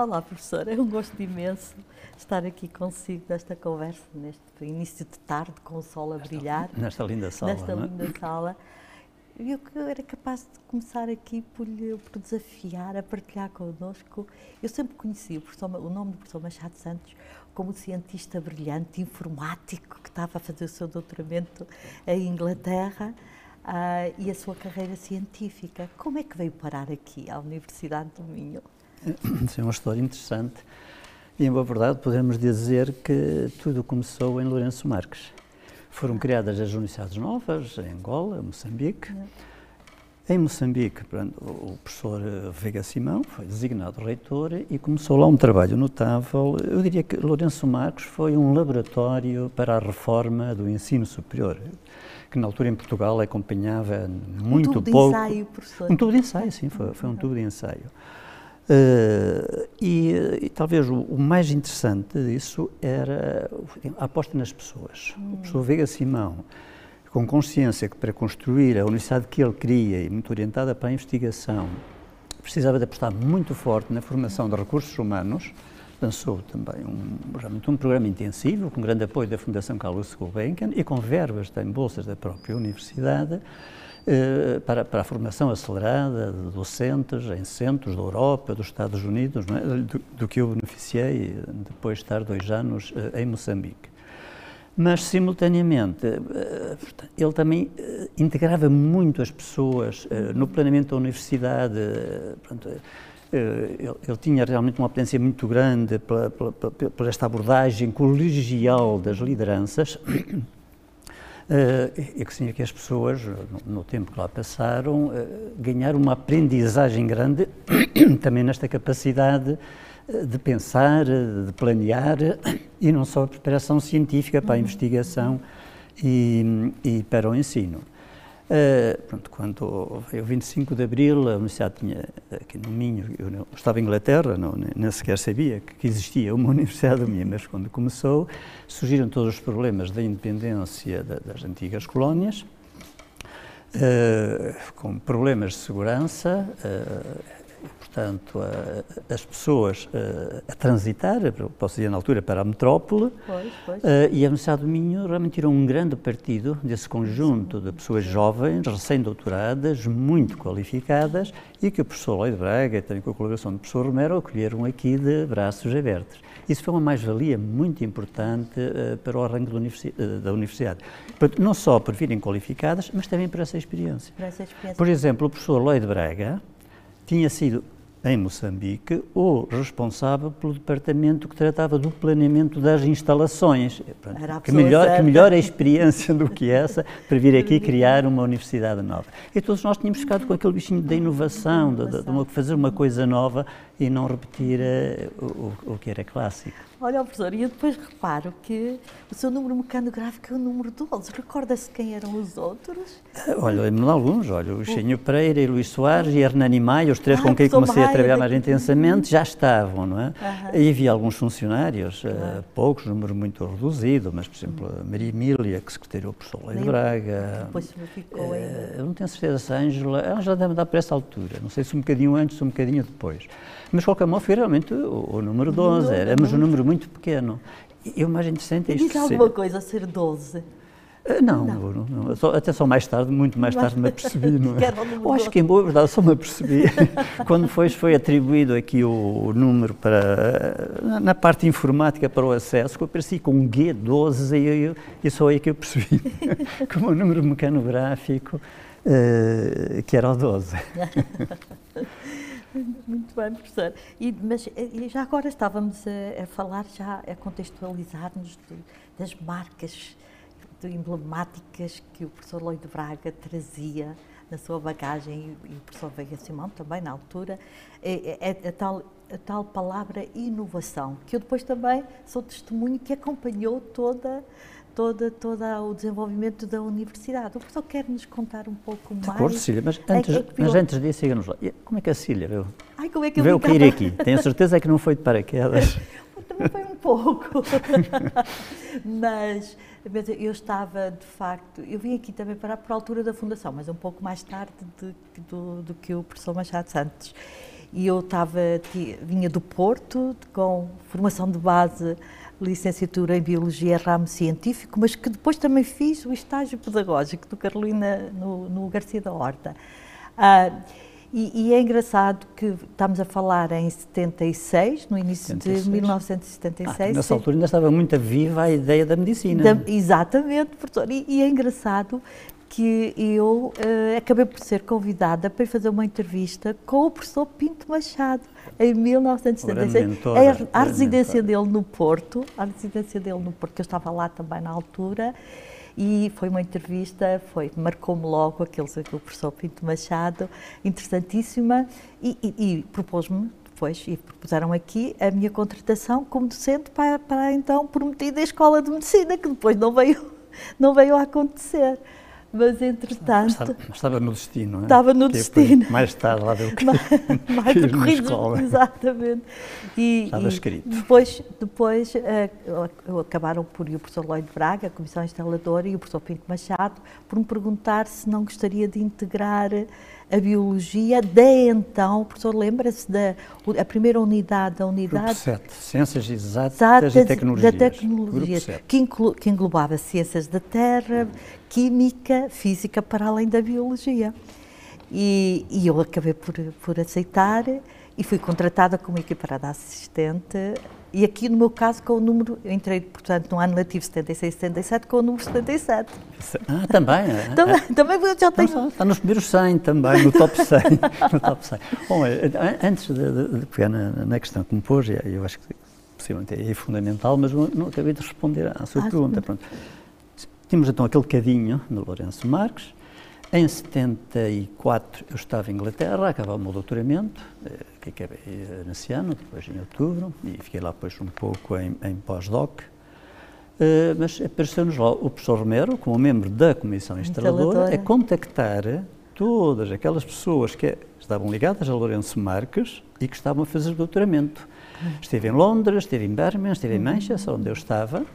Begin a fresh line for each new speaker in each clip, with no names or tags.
Olá, professor. É um gosto imenso estar aqui consigo nesta conversa, neste início de tarde, com o sol a brilhar.
Nesta linda sala.
Nesta
é?
linda sala. Eu era capaz de começar aqui por, por desafiar, a partilhar connosco. Eu sempre conheci o, professor, o nome do professor Machado Santos como cientista brilhante, informático, que estava a fazer o seu doutoramento em Inglaterra uh, e a sua carreira científica. Como é que veio parar aqui, à Universidade do Minho?
Isso é uma história interessante. E, em boa verdade, podemos dizer que tudo começou em Lourenço Marques. Foram criadas as universidades novas, em Angola, Moçambique. Em Moçambique, o professor Veiga Simão foi designado reitor e começou lá um trabalho notável. Eu diria que Lourenço Marques foi um laboratório para a reforma do ensino superior, que na altura em Portugal acompanhava muito
um tubo
pouco.
De ensaio, professor.
Um tubo de ensaio, sim, foi, foi um tubo de ensaio. Uh, e, e, talvez o, o, mais interessante disso era a aposta nas pessoas. Hum. O professor Veiga Simão, com consciência que para construir a universidade que ele queria e muito orientada para a investigação, precisava de apostar muito forte na formação de recursos humanos, lançou também um, realmente um programa intensivo, com grande apoio da Fundação Carlos Gulbenkian e com verbas em bolsas da própria universidade, para, para, a formação acelerada de docentes em centros da Europa, dos Estados Unidos, é? do, do, que eu beneficiei depois de estar dois anos eh, em Moçambique. Mas, simultaneamente, eh, ele também integrava muito as pessoas no planeamento da universidade. Ele, ele, tinha realmente uma potência muito grande por esta abordagem colegial das lideranças Uh, e que sim, que as pessoas, no, no, tempo que lá passaram, uh, ganharam uma aprendizagem grande também nesta capacidade de pensar, de planear e não só a preparação científica para a uhum. investigação e, e para o ensino. Uh, pronto, quando veio o 25 de Abril, a universidade tinha, aqui no Minho, eu estava em Inglaterra, não, nem sequer sabia que existia uma universidade do Minho, mas quando começou, surgiram todos os problemas da independência da, das antigas colónias, uh, com problemas de segurança, uh, portanto, a, as pessoas uh, a transitar, posso dizer na altura, para a metrópole,
pois, pois. Uh,
e a Universidade do Minho realmente tirou um grande partido desse conjunto de pessoas jovens, recém-doutoradas, muito qualificadas, e que o professor Lloyd Braga, e também com a colaboração do professor Romero, acolheram aqui de braços abertos. Isso foi uma mais-valia muito importante uh, para o arranque universi da universidade. Não só por virem qualificadas, mas também por essa experiência.
Por, essa experiência.
por exemplo, o professor Lloyd Braga tinha sido em Moçambique, o responsável pelo departamento que tratava do planeamento das instalações. Que melhor, que melhor experiência do que essa para vir aqui criar uma universidade nova. E todos nós tínhamos ficado com aquele bichinho da inovação, de, de, de fazer uma coisa nova e não repetir uh, o, o, que era clássico.
Olha, professor, e eu depois reparo que o seu número mecanográfico é o número 12. Recorda-se quem eram os outros?
Uh, olha, lembro-me de alguns. Olha, o Xenho Pereira, e Luís Soares e Hernani Maia, os três ah, com quem comecei Maia, a trabalhar mais intensamente, já estavam, não é? E havia alguns funcionários, uh, poucos, número muito reduzido, mas, por exemplo, a Maria Emília, que secretariou o professor Leite Braga.
Depois ficou ainda.
Eu não tenho certeza se a Ângela, a Ângela deve dar para essa altura, não sei se um bocadinho antes ou um bocadinho depois. Mas, de qualquer modo, foi realmente o, o número 12, éramos um número muito pequeno. E o mais interessante é isto.
Diz alguma ser... coisa a ser 12?
Eh, não, não. não, não. Só, até só mais tarde, muito mais tarde me apercebi. Não é? Eu acho que em boa verdade só me apercebi. Quando foi, foi atribuído aqui o, o, número para, na parte informática para o acesso, que eu apareci com um G12 e, eu, e só aí que eu percebi, como o número mecanográfico, uh, que era o 12.
Muito bem, professor. E, mas e já agora estávamos a, a falar, já a contextualizar-nos das marcas emblemáticas que o professor Lloyd Braga trazia na sua bagagem e o professor Veiga Simão também na altura, é, é, é a, tal, a tal palavra inovação, que eu depois também sou testemunho que acompanhou toda toda, toda o desenvolvimento da universidade. O professor quer nos contar um pouco mais? De
acordo, Cília, mas é antes, é mas antes disso, diga-nos lá, como é que a Cília veio,
Ai, como é que
veio cair aqui? Tenho certeza que não foi de paraquedas.
Também foi um pouco, mas, mas eu estava, de facto, eu vim aqui também para por altura da fundação, mas um pouco mais tarde de, do, do que o professor Machado Santos. e eu estava, vinha do Porto, com formação de base, licenciatura em Biologia, ramo científico, mas que depois também fiz o estágio pedagógico do Carolina, no, no Garcia da Horta. Uh, e, e, é engraçado que estamos a falar em 76, no início 76. de 1976. Ah,
nessa altura ainda estava muito viva a ideia da medicina. Da,
exatamente, professor. E, e, é engraçado que eu uh, acabei por ser convidada para fazer uma entrevista com o professor Pinto Machado em 1976. Mentor, a, a residência dele no Porto, a residência dele no Porto, que eu estava lá também na altura e foi uma entrevista, foi marcou-me logo aqueles o professor Pinto Machado, interessantíssima, e, e, e propôs-me depois, e propuseram aqui a minha contratação como docente para, para a então prometida Escola de Medicina, que depois não veio, não veio a acontecer. Mas, entretanto...
Estava, estava no destino, não é?
Estava no que destino.
Mais tarde lá deu que
mais, mais percorrido, escola. Exatamente.
E, estava e escrito.
Depois, depois uh, acabaram por ir o professor Lloyd Braga, a comissão instaladora, e o professor Pinto Machado, por me perguntar se não gostaria de integrar a biologia de então, o professor lembra-se da a primeira unidade, da unidade... Grupo
7, Ciências Exatas, Exatas e Tecnologias.
Da tecnologia, que, inclu, que englobava ciências da terra, química, física, para além da biologia. E, e eu acabei por, por aceitar e fui contratada como equiparada assistente e aqui, no meu caso, com o número, eu entrei, portanto, no ano letivo 76, 77, com o número 77.
Ah, também? É?
também, é. também já tenho...
Está, está nos primeiros 100 também, no top 100. no top 100. Bom, antes de, de, de pegar na, na, questão que me pôs, eu acho que possivelmente é fundamental, mas não, não acabei de responder à sua ah, pergunta. Pronto. Tínhamos então aquele cadinho no Lourenço Marques, em 74 eu estava em Inglaterra, acabava o meu doutoramento, eh, que acabei eh, nesse ano, depois em outubro, e fiquei lá depois um pouco em, em pós-doc. Uh, mas apareceu-nos lá o professor Romero, como membro da comissão instaladora, a contactar todas aquelas pessoas que estavam ligadas a Lourenço Marques e que estavam a fazer doutoramento. Hum. Esteve em Londres, esteve em Birmingham, esteve em uhum. Manchester, onde eu estava,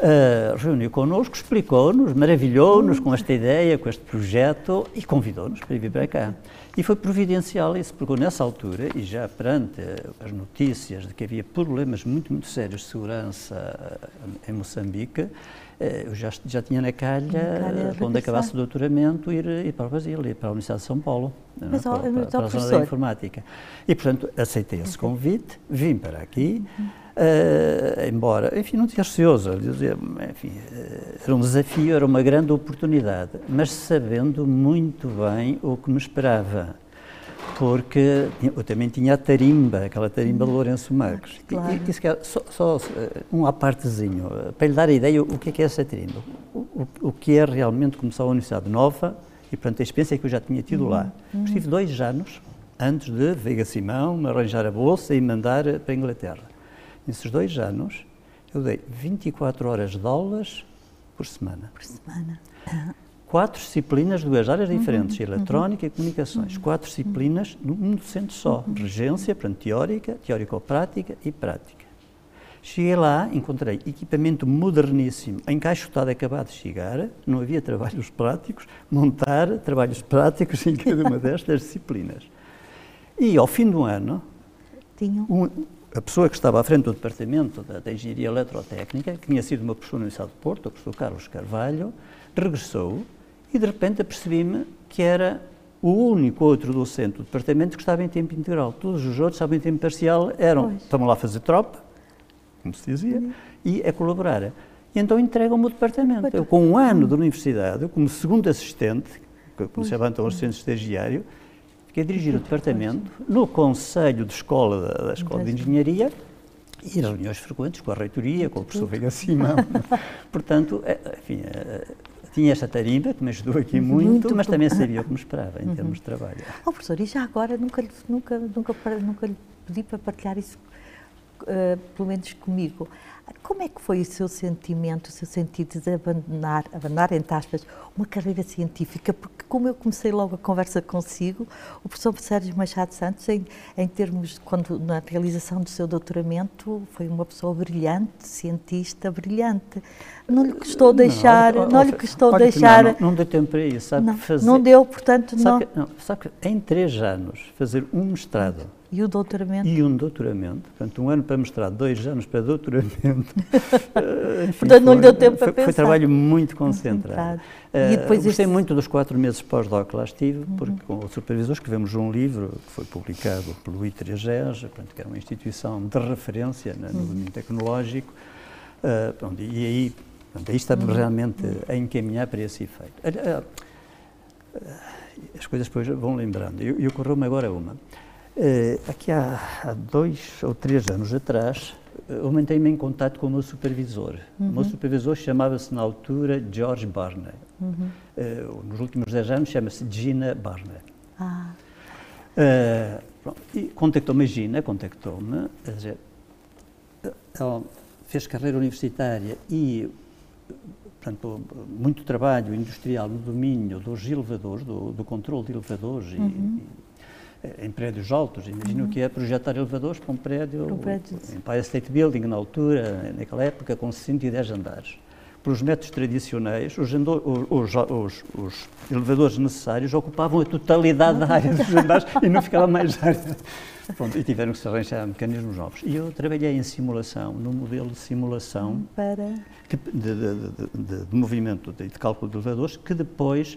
Uh, reuniu connosco, explicou-nos, maravilhou-nos com esta ideia, com este projeto e convidou-nos para vir para cá. E foi providencial isso, porque nessa altura, e já perante as notícias de que havia problemas muito, muito sérios de segurança em Moçambique, eh, eu já, já tinha na calha, calha quando acabasse o doutoramento, ir, ir para o Brasil, ir para a Universidade de São Paulo, Mas, para, para, para a zona da informática. E, portanto, aceitei esse convite, vim para aqui, uh, embora, enfim, não tinha receoso, dizia, enfim, uh, era um desafio, era uma grande oportunidade, mas sabendo muito bem o que me esperava porque eu também tinha a tarimba, aquela tarimba de Lourenço Marques. Claro. E, e só, só um à partezinho, para lhe dar a ideia o que é que é essa tarimba. O, o, o que é realmente começar a Universidade Nova e, portanto, a experiência que eu já tinha tido uhum. lá. Uhum. Estive dois anos antes de Veiga Simão me arranjar a bolsa e mandar para a Inglaterra. Nesses dois anos, eu dei 24 horas de aulas por semana.
Por semana
quatro disciplinas, duas áreas uhum, diferentes, uhum, eletrónica uhum, e comunicações, uhum, quatro disciplinas num docente só, uhum. regência, portanto, teórica, teórico-prática e prática. Cheguei lá, encontrei equipamento moderníssimo, encaixotado, acabado de chegar, não havia trabalhos práticos, montar trabalhos práticos em cada uma destas disciplinas. E ao fim do ano, um, a pessoa que estava à frente do departamento da, da Engenharia Eletrotécnica, que tinha sido uma pessoa na Universidade de Porto, o professor Carlos Carvalho, regressou e de repente apercebi-me que era o único outro docente do departamento que estava em tempo integral. Todos os outros estavam em tempo parcial, eram, estavam lá a fazer tropa, como se dizia, uhum. e a colaborar. E então entregam-me o departamento. Eu, com um ano de universidade, eu, como segundo assistente, como se chama então assistente estagiário, dirigir o departamento no Conselho de Escola da, da Escola de Engenharia e reuniões frequentes com a reitoria, com o professor Veiga Simão. Portanto, é, enfim, é, tinha esta tarimba que me ajudou aqui muito, muito mas também sabia o que me esperava em uhum. termos de trabalho.
Oh, professor, e já agora nunca, nunca, nunca, nunca lhe pedi para partilhar isso, uh, pelo menos comigo. Como é que foi o seu sentimento, o seu sentido de abandonar, abandonar, entre aspas, uma carreira científica? Porque, como eu comecei logo a conversa consigo, o professor Sérgio Machado Santos, em, em termos, quando na realização do seu doutoramento, foi uma pessoa brilhante, cientista brilhante. Não lhe custou deixar, não, não lhe custou deixar...
Não, não, deu tempo para isso, sabe?
Não, fazer, não deu, portanto,
sabe não... Que, não. Sabe que em três anos, fazer um mestrado
E o doutoramento?
E um doutoramento. Portanto, um ano para mestrado, dois anos para doutoramento.
Eh, Enfim, Portanto, não lhe deu tempo
foi,
para pensar.
Foi trabalho muito concentrado.
Uh, e depois
gostei este... muito dos quatro meses pós-doc lá estive, uhum. porque com o supervisor escrevemos um livro que foi publicado pelo I3GES, que é uma instituição de referência no uhum. domínio tecnológico. Uh, pronto, e aí, pronto, aí estamos uhum. realmente a encaminhar para esse efeito. Uh, as coisas depois vão lembrando. E ocorreu-me agora uma. Uh, aqui há, há, dois ou três anos atrás, aumentei-me em contato com o meu supervisor. Uhum. O meu supervisor chamava-se na altura George Barney. Uhum. Uh, nos últimos dez anos chama-se Gina Barney. Ah. Uh, e contactou-me a Gina, contactou-me, ela fez carreira universitária e portanto, muito trabalho industrial no domínio dos elevadores, do, do controle de elevadores uhum. e, eh, em prédios altos. Imagina uhum. que é projetar elevadores para um prédio, um prédio. Empire State Building, na altura, naquela época, com 110 andares. Pelos métodos tradicionais, os, os, os, os elevadores necessários ocupavam a totalidade da área dos andares e não ficava mais área. Pronto, e tiveram que se arranjar mecanismos novos. E eu trabalhei em simulação, no modelo de simulação
Para...
de, de, de, de, movimento de, de cálculo de elevadores, que depois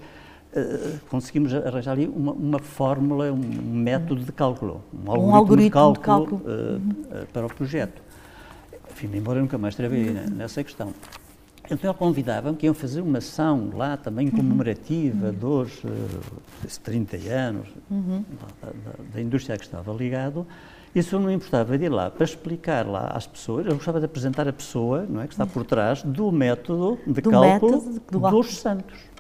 Uh, conseguimos arranjar ali uma, uma, fórmula, um método de cálculo, um,
um algoritmo, de cálculo, de cálculo.
Uh, uh, para o projeto. Enfim, embora eu nunca mais trabalhei uhum. nessa questão. Então ele convidava-me que iam fazer uma ação lá também uhum. comemorativa uhum. dos 30 anos uhum. da, da, da, indústria a que estava ligado. Isso não importava de ir lá para explicar lá às pessoas, eu gostava de apresentar a pessoa não é, que está por trás do método de do cálculo método do dos santos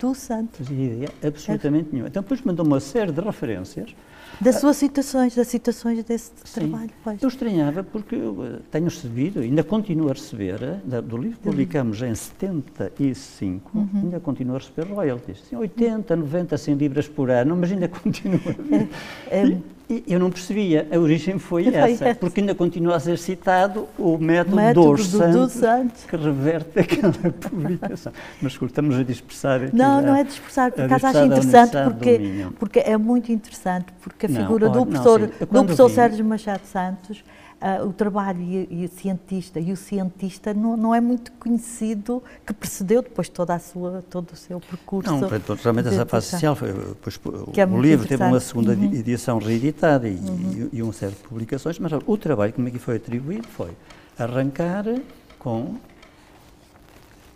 do santo.
Não ideia absolutamente é. nenhuma. Então depois mandou uma série de referências.
Das suas citações, das citações desse Sim. trabalho. Pois.
Eu estranhava porque eu eh, tenho recebido, ainda continuo a receber, eh, do livro que publicamos em 75, uhum. ainda continuo a receber royalties. 80, 90, 100 libras por ano, mas ainda continuo a ver. É, é, eu não percebia, a origem foi, foi essa, essa, porque ainda continua a ser citado o método, método dos, do, Santos, Santos, que reverte aquela publicação. Mas estamos a dispersar aqui.
Não, não é dispersar, por acaso acho interessante, porque, porque é muito interessante, porque a figura não, do professor, não, do professor Sérgio Machado Santos uh, o trabalho e, e, o cientista e o cientista não, não é muito conhecido que precedeu depois toda a sua todo o seu percurso.
Não, realmente essa fase social foi, depois, é o livro teve uma segunda uhum. edição reeditada e, uhum. e, e um certo de publicações, mas o trabalho que me foi atribuído foi arrancar com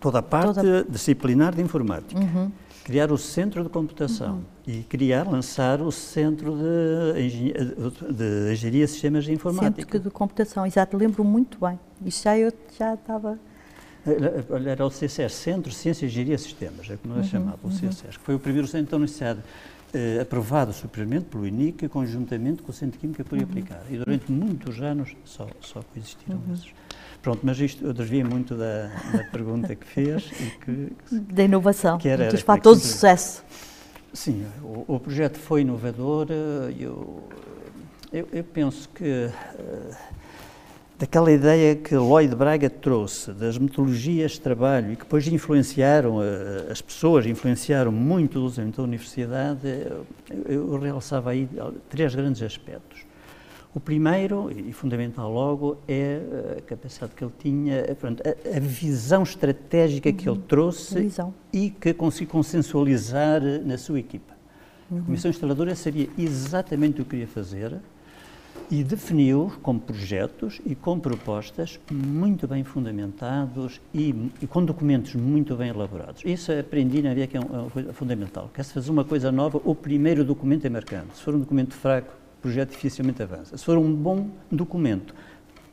toda a parte toda... disciplinar de informática. Uhum criar o centro de computação uhum. E criar, lançar o centro de, engenharia, de engenharia de sistemas de informática.
Centro de computação, exato, lembro muito bem. Isso já eu já estava...
Era o CCS, Centro de Ciência e Engenharia de Sistemas, é como é uhum, chamado, o uhum. CCS, que foi o primeiro centro da Universidade eh, aprovado superiormente pelo INIC, conjuntamente com o Centro de Química por uhum. aplicar. E durante muitos anos só, só coexistiram uhum. esses. Pronto, mas isto eu desviei muito da, da pergunta que fez e que...
Da inovação, que era, dos fatores de sucesso.
Sim, o, o, projeto foi inovador, eh, eu, eu, eu penso que uh, daquela ideia que Lloyd Braga trouxe das metodologias de trabalho e que depois influenciaram as pessoas, influenciaram muito o usamento da universidade, eu, eu realçava aí três grandes aspectos. O primeiro, e fundamental logo, é a capacidade que ele tinha, pronto, a, a visão estratégica uhum. que ele uhum. trouxe e que conseguiu consensualizar na sua equipa. Uhum. A Comissão Instaladora sabia exatamente o que queria fazer e definiu com projetos e com propostas muito bem fundamentados e, e com documentos muito bem elaborados. Isso aprendi na vida que é uma coisa fundamental. Quer-se fazer uma coisa nova, o primeiro documento é marcante. Se for um documento fraco, projeto dificilmente avança. Se for um bom documento,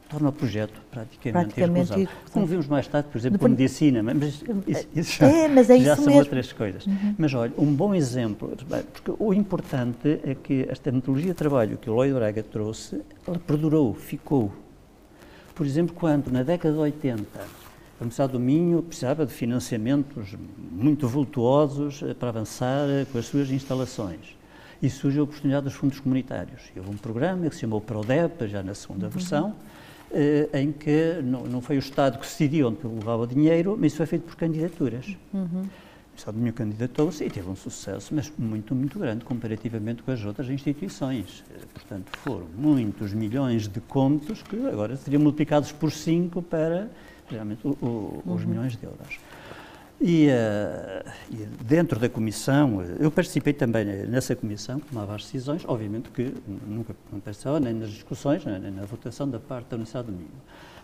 torna o projeto praticamente, praticamente Como vimos mais tarde, por exemplo, com medicina, mas isso, isso já, é, mas é já são mesmo. outras coisas. Uhum. Mas olha, um bom exemplo, porque o importante é que esta metodologia de trabalho que o Lloyd Braga trouxe, ela perdurou, ficou. Por exemplo, quando na década de 80 a Universidade do Minho precisava de financiamentos muito vultuosos eh, para avançar eh, com as suas instalações e surge a oportunidade dos fundos comunitários. Houve um programa que se chamou PRODEP, já na segunda uhum. versão, eh, em que não, não, foi o Estado que decidiu onde levava o dinheiro, mas isso foi feito por candidaturas. Uhum. Universidade do Minho candidatou-se e teve um sucesso, mas muito, muito grande comparativamente com as outras instituições. Portanto, foram muitos milhões de contos que agora seriam multiplicados por 5 para realmente o, o, os uhum. milhões de euros. E, uh, e, dentro da comissão, eu participei também nessa comissão, que tomava as decisões, obviamente que nunca participava nem nas discussões, nem na votação da parte da Universidade do Minho.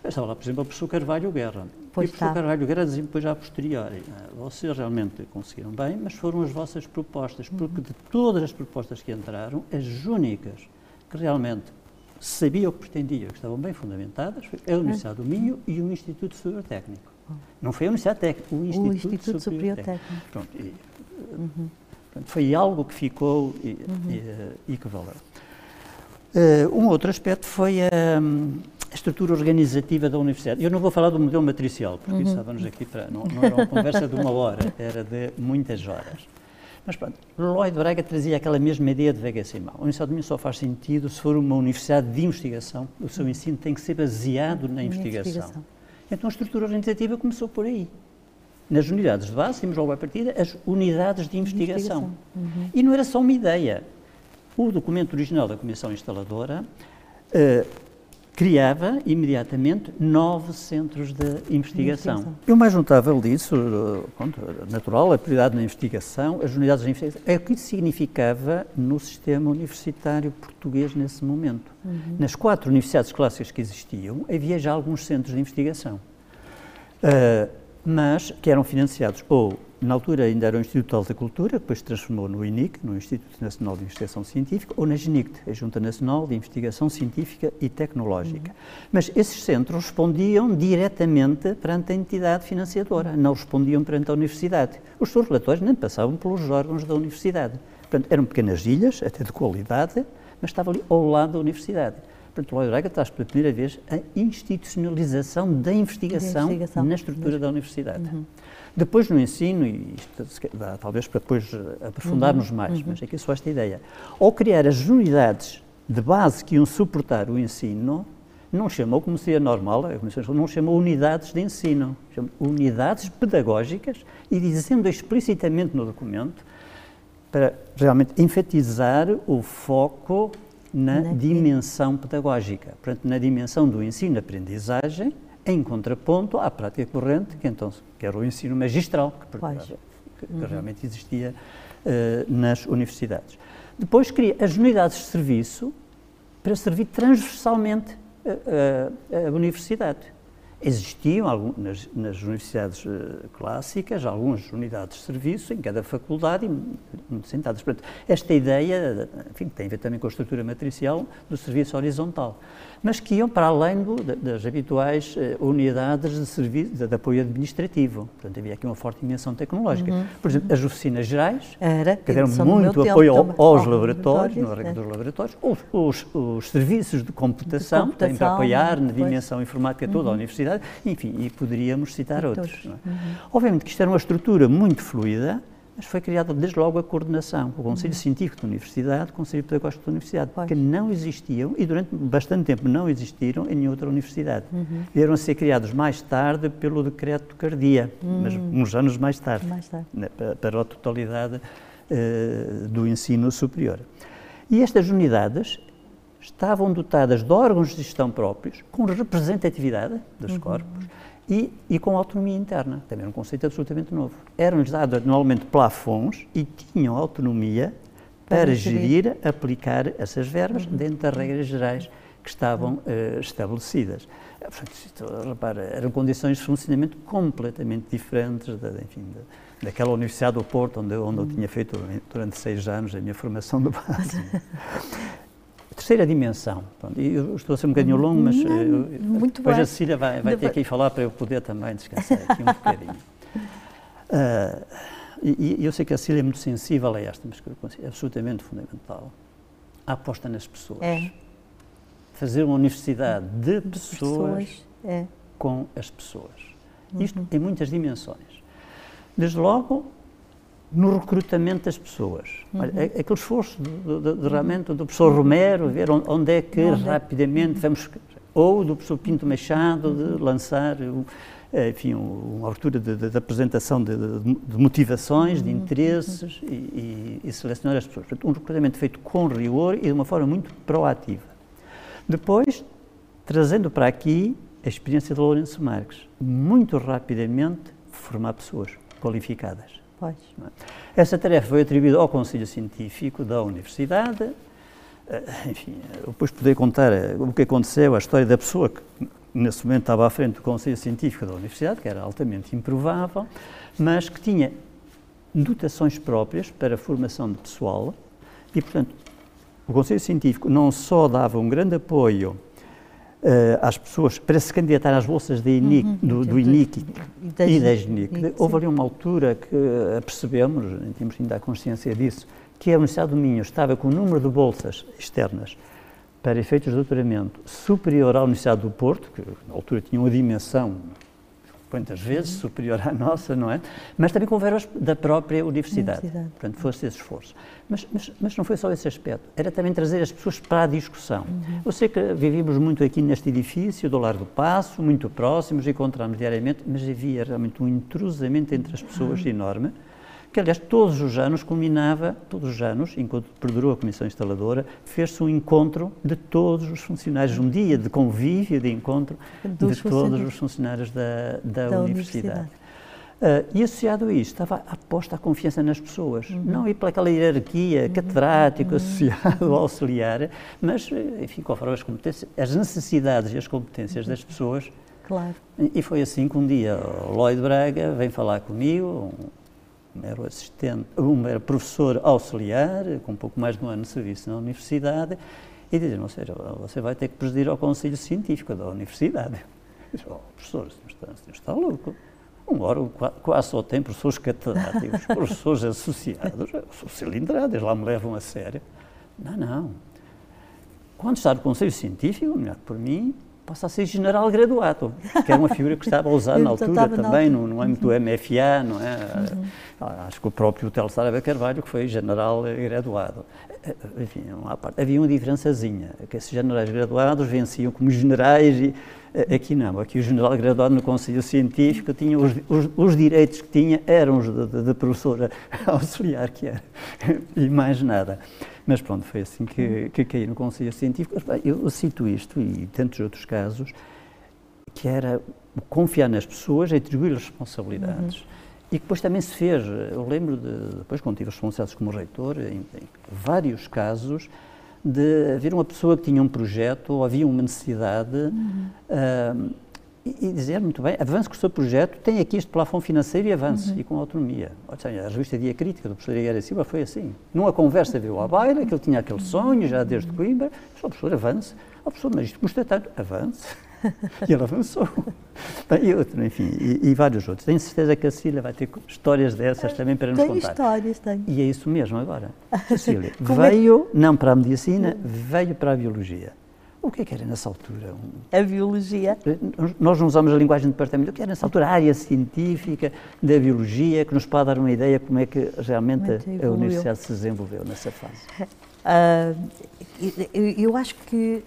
Estava lá, por exemplo, o professor Carvalho Guerra.
Pois
e o professor. Carvalho Guerra dizia depois a posteriori, ah, vocês realmente conseguiram bem, mas foram as vossas propostas, porque de todas as propostas que entraram, as únicas que realmente sabiam o que pretendiam, que estavam bem fundamentadas, foi a Universidade do Minho e o Instituto Superior Técnico. Não foi a Universidade Técnica, o Instituto, o Instituto Superior, Superior Técnico. Pronto, e, uhum. foi algo que ficou e, uhum. e, e que valeu. Uh, um outro aspecto foi a, a, estrutura organizativa da Universidade. Eu não vou falar do modelo matricial, porque uhum. estávamos aqui para. Não, não era uma conversa de uma hora, era de muitas horas. Mas pronto, Lloyd Braga trazia aquela mesma ideia de Vega Simão. A Universidade de Minho só faz sentido se for uma universidade de investigação. O seu ensino tem que ser baseado na investigação. investigação. Então a estrutura organizativa começou por aí. Nas unidades de base, temos logo à partida as unidades de investigação. investigação. Uhum. E não era só uma ideia. O documento original da Comissão Instaladora uh, criava imediatamente nove centros de investigação. investigação. Eu mais notável disso, eh, natural, a prioridade na investigação, as unidades de investigação, é o que isso significava no sistema universitário português nesse momento. Uhum. Nas quatro universidades clássicas que existiam, havia já alguns centros de investigação, uh, mas que eram financiados ou na altura ainda era o Instituto de Alta Cultura, depois se transformou no INIC, no Instituto Nacional de Investigação Científica, ou na GNICT, a Junta Nacional de Investigação Científica e Tecnológica. Uhum. Mas esses centros respondiam diretamente perante a entidade financiadora, não respondiam perante a universidade. Os seus relatórios nem passavam pelos órgãos da universidade. Portanto, eram pequenas ilhas, até de qualidade, mas estavam ali ao lado da universidade. Portanto, o Braga traz pela primeira vez a institucionalização da investigação, investigação. na estrutura da universidade. Uhum. Depois no ensino, e isto dá talvez para depois eh, aprofundarmos uhum, mais, uhum. mas aqui é só esta ideia, ao criar as unidades de base que iam suportar o ensino, não chamou, como seria normal, não chamou unidades de ensino, chamou unidades pedagógicas e dizendo explicitamente no documento para realmente enfatizar o foco na, na dimensão pedagógica, portanto, na dimensão do ensino-aprendizagem, em contraponto à prática corrente, que então que era o ensino magistral, que, que, que uhum. realmente existia uh, nas universidades. Depois cria as unidades de serviço para servir transversalmente a, a, a universidade. Existiam nas, universidades uh, clássicas algumas unidades de serviço em cada faculdade, sentadas. Portanto, esta ideia, enfim, tem a ver também com a estrutura matricial do serviço horizontal mas que iam para além do, das habituais uh, unidades de serviço de, de, apoio administrativo. Portanto, havia aqui uma forte dimensão tecnológica. Uhum. Por exemplo, as oficinas gerais, Era, que deram muito apoio ao, aos laboratórios, no arranque é. dos laboratórios, os, os, os, serviços de computação, de computação também para apoiar na dimensão informática toda uhum. a universidade, enfim, e poderíamos citar e outros. É? Uhum. Obviamente que isto era uma estrutura muito fluida, mas foi criada desde logo a coordenação, o Conselho uhum. Científico da Universidade, o Conselho Pedagógico da Universidade, pois. que não existiam e durante bastante tempo não existiram em nenhuma outra universidade. Uhum. Vieram a ser criados mais tarde pelo decreto Cardia, uhum. mas uns anos mais tarde, mais tarde. Né, para, para, a totalidade uh, do ensino superior. E estas unidades estavam dotadas de órgãos de gestão próprios, com representatividade dos uhum. corpos, e, e, com autonomia interna, também era um conceito absolutamente novo. Eram-lhes dados anualmente plafons e tinham autonomia para, para gerir, gerir, aplicar essas verbas uhum. dentro das regras gerais que estavam uh, estabelecidas. Portanto, repara, eram condições de funcionamento completamente diferentes, da, enfim, da, daquela Universidade do Porto, onde, onde uhum. eu tinha feito durante seis anos a minha formação de base. Terceira dimensão, pronto, eu estou a ser um bocadinho longo, mas Não, eu, muito depois bem. a Cecília vai, vai ter que ir falar para eu poder também descansar aqui um bocadinho. Uh, e, e, eu sei que a Cecília é muito sensível a esta, mas que eu considero absolutamente fundamental. A aposta nas pessoas. É. Fazer uma universidade de, de pessoas, pessoas é. com as pessoas. Uhum. Isto em muitas dimensões. Desde logo, no recrutamento das pessoas. Uhum. Olha, aquele esforço de, de, de, realmente do professor Romero, ver onde é que onde rapidamente é? vamos ou do professor Pinto Machado de lançar enfim, uma altura de, de, de apresentação de, de, motivações, de interesses e, e, e, selecionar as pessoas. Portanto, um recrutamento feito com rigor e de uma forma muito proativa. Depois, trazendo para aqui a experiência de Lourenço Marques, muito rapidamente formar pessoas qualificadas.
Pois.
Essa tarefa foi atribuída ao Conselho Científico da Universidade. Eh, enfim, depois poder contar eh, o que aconteceu, a história da pessoa que nesse momento estava à frente do Conselho Científico da Universidade, que era altamente improvável, mas que tinha dotações próprias para a formação de pessoal e, portanto, o Conselho Científico não só dava um grande apoio às pessoas para se candidatar às bolsas INIC, uhum, do, do INIC e da, GNIC. Houve ali uma altura que percebemos, tínhamos ainda a consciência disso, que a Universidade do Minho estava com o número de bolsas externas para efeitos de doutoramento superior à Universidade do Porto, que na altura tinha uma dimensão quantas vezes superior à nossa, não é? Mas também com verbas da própria universidade. universidade. Portanto, fosse esse esforço. Mas, mas, mas, não foi só esse aspecto, era também trazer as pessoas para a discussão. Uhum. Eu sei que vivemos muito aqui neste edifício, do Largo Passo, muito próximos, encontramos diariamente, mas havia realmente um intrusamento entre as pessoas uhum. enorme que aliás todos os anos culminava, todos os anos, enquanto perdurou a Comissão Instaladora, fez-se um encontro de todos os funcionários, um dia de convívio, de encontro de todos os funcionários da, da, da universidade. universidade. Uh, e associado a isto, estava aposta a confiança nas pessoas, uhum. não ir pelaquela hierarquia, uhum. catedrático, uhum. associado, auxiliar, mas, enfim, conforme as competências, as necessidades e as competências das pessoas.
Claro.
E foi assim que um dia o Lloyd Braga vem falar comigo, era assistente, um era professor auxiliar, com um pouco mais de um ano de serviço na universidade, e dizia, ou seja, você vai ter que presidir ao Conselho Científico da universidade. Disse, oh, professor, o senhor está, está louco. Um órgão quase só tem professores catedráticos, professores associados, cilindrado, eles lá me levam a sério. Não, não. Quando está no Conselho Científico, por mim, passa a ser general graduado, que é uma figura que estava a usar na altura também, no, no âmbito do MFA, não é? Uhum. Ah, acho que o próprio Telo Saraiva Carvalho, que foi general graduado. Eh, enfim, uma parte, havia uma diferençazinha, que esses generais graduados venciam como generais e eh, aqui não, aqui o general graduado no Conselho Científico tinha os, os, os direitos que tinha eram os de professora auxiliar que era, e mais nada. Mas pronto, foi assim que, que caí no Conselho Científico. Eu cito isto e tantos outros casos, que era confiar nas pessoas, atribuir responsabilidades. Uhum. E que depois também se fez, eu lembro de, depois quando tive responsabilidades como reitor, em, em, vários casos, de haver uma pessoa que tinha um projeto ou havia uma necessidade uhum. uh, e, dizer, muito bem, avance com o seu projeto, tem aqui este plafond financeiro e avance, uhum. e com autonomia. Seja, a revista Dia Crítica do professor Higuera Silva foi assim. Numa conversa veio à baila, que ele tinha aquele sonho já desde Coimbra, disse, oh, professor, avance. Oh, professor, mas isto custa tanto. Avance. e ele avançou. e outro, enfim, e, e, vários outros. Tenho certeza que a Cecília vai ter histórias dessas também para nos
tem
contar.
Tem histórias, tem.
E é isso mesmo agora. Cecília, é veio, é? não para a medicina, veio para a biologia. O que é que era nessa altura?
A biologia.
Nós não usamos a linguagem de departamento. O que era nessa altura? A área científica da biologia, que nos pode dar uma ideia como é que realmente a, a universidade se desenvolveu nessa fase. Uh,
eu acho que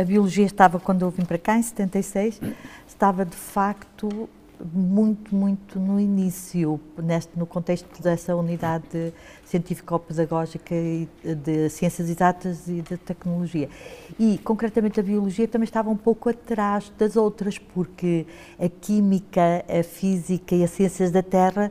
a biologia estava, quando eu vim para cá, em 76, estava de facto muito, muito no início, neste, no contexto dessa unidade científico-pedagógica de ciências exatas e de tecnologia. E, concretamente, a biologia também estava um pouco atrás das outras, porque a química, a física e as ciências da Terra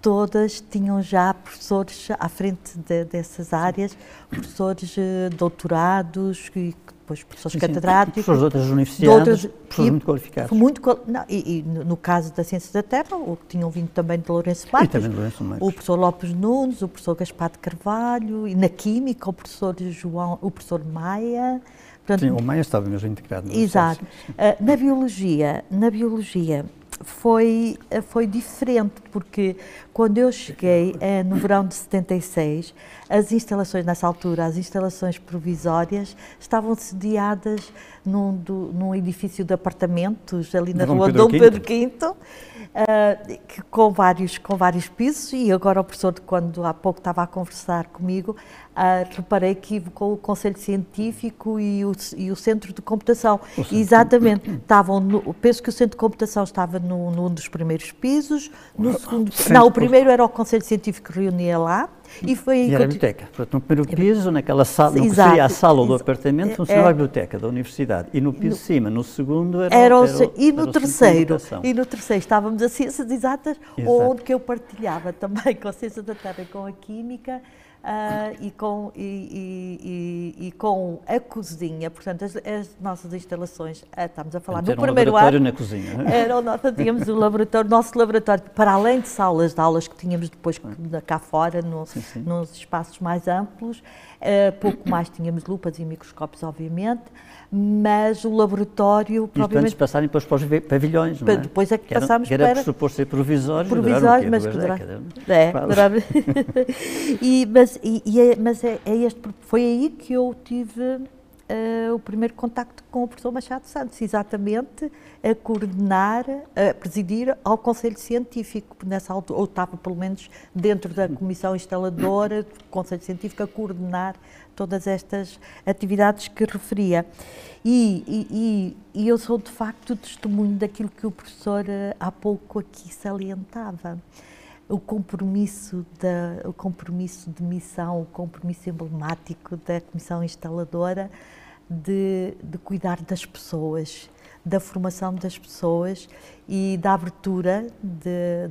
todas tinham já professores à frente de, dessas áreas, professores eh, doutorados e depois professores sim, catedráticos.
Professores de outras universidades, de outras, professores muito qualificados.
Muito, não, e, e, no caso da Ciência da Terra, o que tinham vindo também de Lourenço Matos,
também de Lourenço Matos.
o professor Lopes Nunes, o professor Gaspar de Carvalho, e na Química o professor João, o professor Maia.
Portanto, sim, o Maia estava mesmo integrado.
Exato. Uh, na biologia, na biologia foi, foi diferente, porque quando eu cheguei eh, no verão de 76, as instalações, nessa altura, as instalações provisórias estavam sediadas num, do, num edifício de apartamentos ali na rua Dom Pedro V, uh, com, vários, com vários pisos, e agora o professor, quando há pouco estava a conversar comigo, ah, reparei que com o Conselho Científico e o, e o Centro de Computação. Exatamente, estavam no, penso que o Centro de Computação estava no, num dos primeiros pisos, no segundo, não, o primeiro era o Conselho Científico que reunia lá,
e foi e era a biblioteca. Portanto, no primeiro piso, naquela sala, no que seria a sala do apartamento, funcionava é, a biblioteca da universidade. E no piso de cima, no segundo, era,
era,
o,
era, e no terceiro, E no terceiro estávamos a ciências exatas, onde que eu partilhava também com a ciência da terra e com a química, Uh, e, com, e, e, e, com a cozinha, portanto, as, as nossas instalações, uh, estamos a falar
no
primeiro
um laboratório na cozinha.
É? Era o nosso, tínhamos o laboratório, nosso laboratório, para além de salas de aulas que tínhamos depois cá fora, no, sim, sim. nos espaços mais amplos, uh, pouco mais tínhamos lupas e microscópios, obviamente, mas o laboratório...
E de passarem depois para os pavilhões, não é?
Depois é que,
que
passámos
para... Que era para... suposto ser provisórios,
provisórios mas que duraram... É, duraram... e, mas e, e é, mas é, é, este, foi aí que eu tive uh, o primeiro contacto com o professor Machado Santos, exatamente a coordenar, a presidir ao Conselho Científico, nessa altura, ou estava pelo menos dentro da comissão instaladora do Conselho Científico a coordenar todas estas atividades que referia. E, e, e, eu sou de facto testemunho daquilo que o professor eh, há pouco aqui salientava. O compromisso, da, o compromisso de missão, o compromisso emblemático da Comissão Instaladora de, de cuidar das pessoas, da formação das pessoas e da abertura de,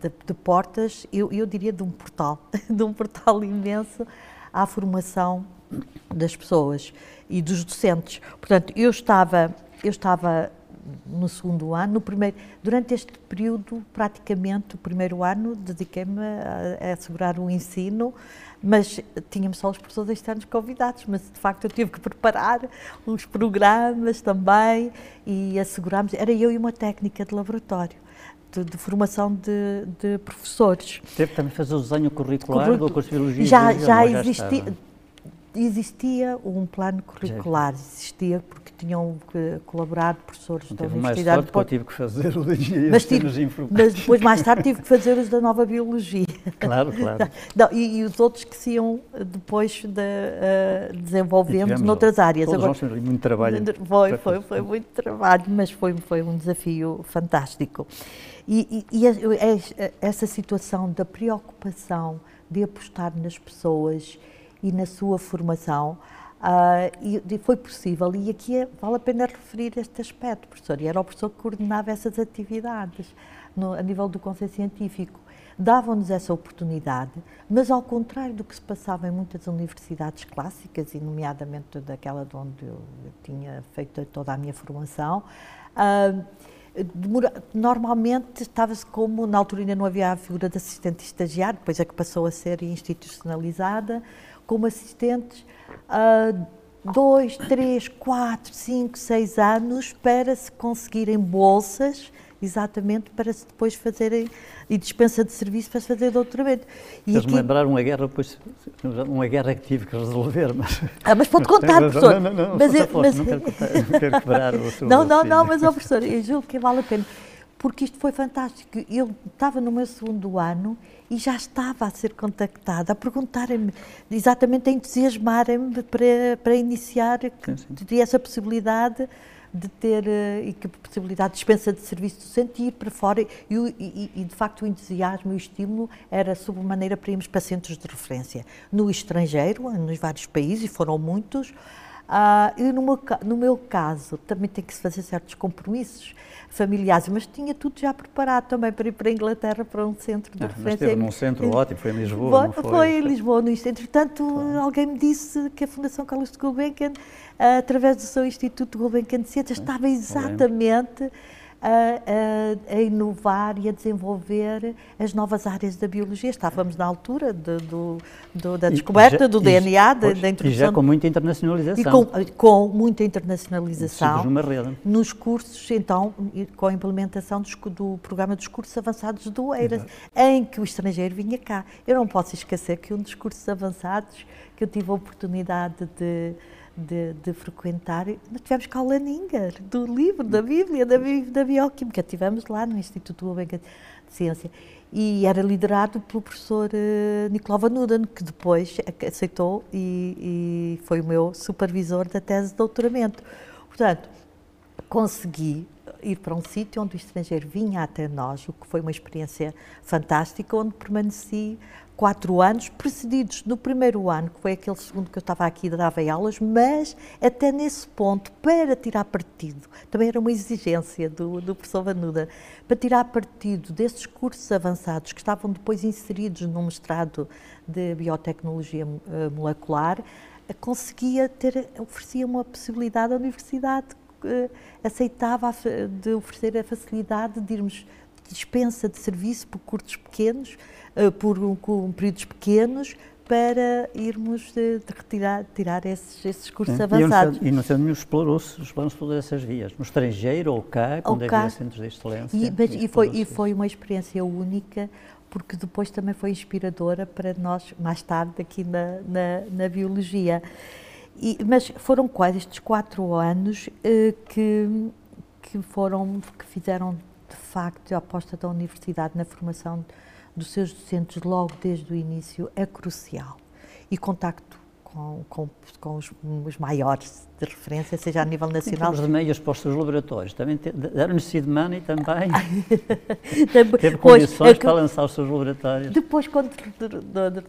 de, de portas, eu, eu diria de um portal, de um portal imenso à formação das pessoas e dos docentes. Portanto, eu estava, eu estava no segundo ano, no primeiro, durante este período, praticamente o primeiro ano, dediquei-me a, a, assegurar o ensino, mas tínhamos só os professores externos convidados, mas de facto eu tive que preparar os programas também e assegurámos, era eu e uma técnica de laboratório. De, de, formação de, de, professores.
Teve também fazer o desenho curricular Curric... do curso de Biologia?
Já, já, já existia, existia um plano curricular, existia porque tinham colaborado professores
Não
da
Universidade. Mais eu tive que fazer o de
mas, tive, mas depois mais tarde tive que fazer os da nova biologia.
Claro, claro.
Não, e, e, os outros que se iam depois de, uh, desenvolvendo noutras áreas.
Todos Agora, nós muito trabalho.
Foi, foi, foi muito trabalho, mas foi, foi um desafio fantástico. E, e, e essa situação da preocupação de apostar nas pessoas e na sua formação. Uh, foi possível, e aqui é, vale a pena referir este aspecto, professor, e era o professor que coordenava essas atividades no, a nível do Conselho Científico. Davam-nos essa oportunidade, mas ao contrário do que se passava em muitas universidades clássicas, e nomeadamente daquela de onde eu tinha feito toda a minha formação, uh, normalmente estava-se como, na altura ainda não havia a figura de assistente estagiário, depois é que passou a ser institucionalizada, como assistentes uh, dois, três, quatro, cinco, seis anos para se conseguirem bolsas, exatamente para se depois fazerem, e dispensa de serviço para se fazer doutoramento.
Estás-me aqui... lembrar uma guerra, depois, uma guerra que tive que resolver, mas...
Ah, mas pode contar, professor.
Não, não, não, mas, eu, mas... não quero, contar, não quero quebrar o seu
Não, não, não, mas, oh, professor, eu julgo que vale a pena porque isto foi fantástico. Eu estava no meu segundo ano e já estava a ser contactada, a perguntarem-me, exatamente a entusiasmarem-me para, para iniciar de essa possibilidade de ter, eh, e que possibilidade de dispensa de serviço docente e ir para fora. E, e, e, de facto o entusiasmo e o estímulo era sobremaneira para irmos para centros de referência no estrangeiro, nos vários países, e foram muitos. Uh, e no meu, no meu caso, também tem que se fazer certos compromissos familiares, mas tinha tudo já preparado também para ir para a Inglaterra, para um centro de ah, referência.
Mas num centro ótimo, foi em Lisboa,
foi? Foi em Lisboa, no Entretanto, alguém me disse que a Fundação Carlos de Gulbenkian, através do seu Instituto Gulbenkian de Ciências, estava exatamente a, a, a, inovar e a desenvolver as novas áreas da biologia. Estávamos na altura de, do, do, da descoberta já, do DNA, da, da introdução.
E já com muita internacionalização. E
com, com muita internacionalização.
Numa rede.
Nos cursos, então, com a implementação dos, do programa dos cursos avançados do EIRAS, em que o estrangeiro vinha cá. Eu não posso esquecer que um dos cursos avançados que eu tive a oportunidade de de, de frequentar, nós tivemos cá o Leninger, do livro, da Bíblia, da, da Bioquímica. Tivemos lá no Instituto Gulbenkian de Ciência. E era liderado pelo professor uh, Nicolau Van Uden, que depois aceitou e, e foi o meu supervisor da tese de doutoramento. Portanto, consegui ir para um sítio onde o estrangeiro vinha até nós, o que foi uma experiência fantástica, onde permaneci quatro anos, precedidos no primeiro ano, que foi aquele segundo que eu estava aqui, dava aulas, mas até nesse ponto, para tirar partido, também era uma exigência do, do professor Vanuda, para tirar partido desses cursos avançados que estavam depois inseridos no mestrado de biotecnologia eh, molecular, conseguia ter, oferecia uma possibilidade, a universidade uh, aceitava de oferecer a facilidade de irmos dispensa de serviço por curtos pequenos, uh, por um, períodos pequenos, para irmos de, de retirar tirar esses, esses cursos avançados.
E no Centro explorou-se explorou todas essas vias, no estrangeiro ou cá, quando ou cá. havia centros de excelência.
E, mas, e, foi, e foi uma experiência única, porque depois também foi inspiradora para nós, mais tarde, aqui na, na, na Biologia. E, mas foram quase estes quatro anos uh, que, que foram, que fizeram de facto a aposta da universidade na formação dos seus docentes logo desde o início é crucial. E contacto com, com, com os, os, maiores de referência, seja a nível nacional.
Os meios para os seus laboratórios, também deram-lhes seed money também. Teve condições é, para lançar os seus laboratórios.
Depois, quando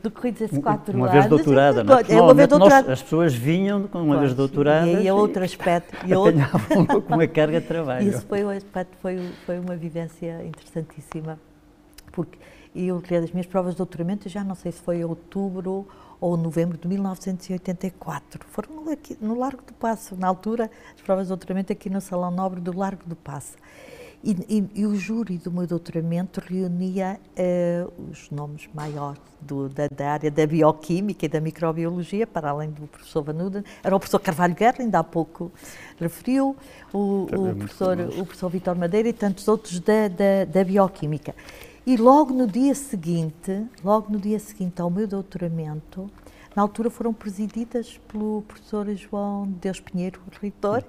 decorridos esses quatro
uma
anos.
Vez doutorada, não é? uma vez doutorada. As pessoas vinham com uma pois, vez doutorada.
E é outro aspecto.
E apanhavam com uma carga de trabalho.
Isso foi um aspecto, foi, foi uma vivência interessantíssima. Porque eu, das minhas provas de doutoramento, já não sei se foi outubro ou novembro de 1984. Foram aqui, no Largo do Passo, na altura, as provas de doutoramento aqui no Salão Nobre do Largo do Passo. E, e, e o júri do meu doutoramento reunia uh, os nomes maiores do, da, da, área da bioquímica e da microbiologia, para além do professor Vanuda. Era o professor Carvalho Guerra, ainda há pouco referiu, o, o professor, o professor Vitor Madeira e tantos outros da, da, da bioquímica. E logo no dia seguinte, logo no dia seguinte ao meu doutoramento, na altura foram presididas pelo professor João Deus Pinheiro, reitor,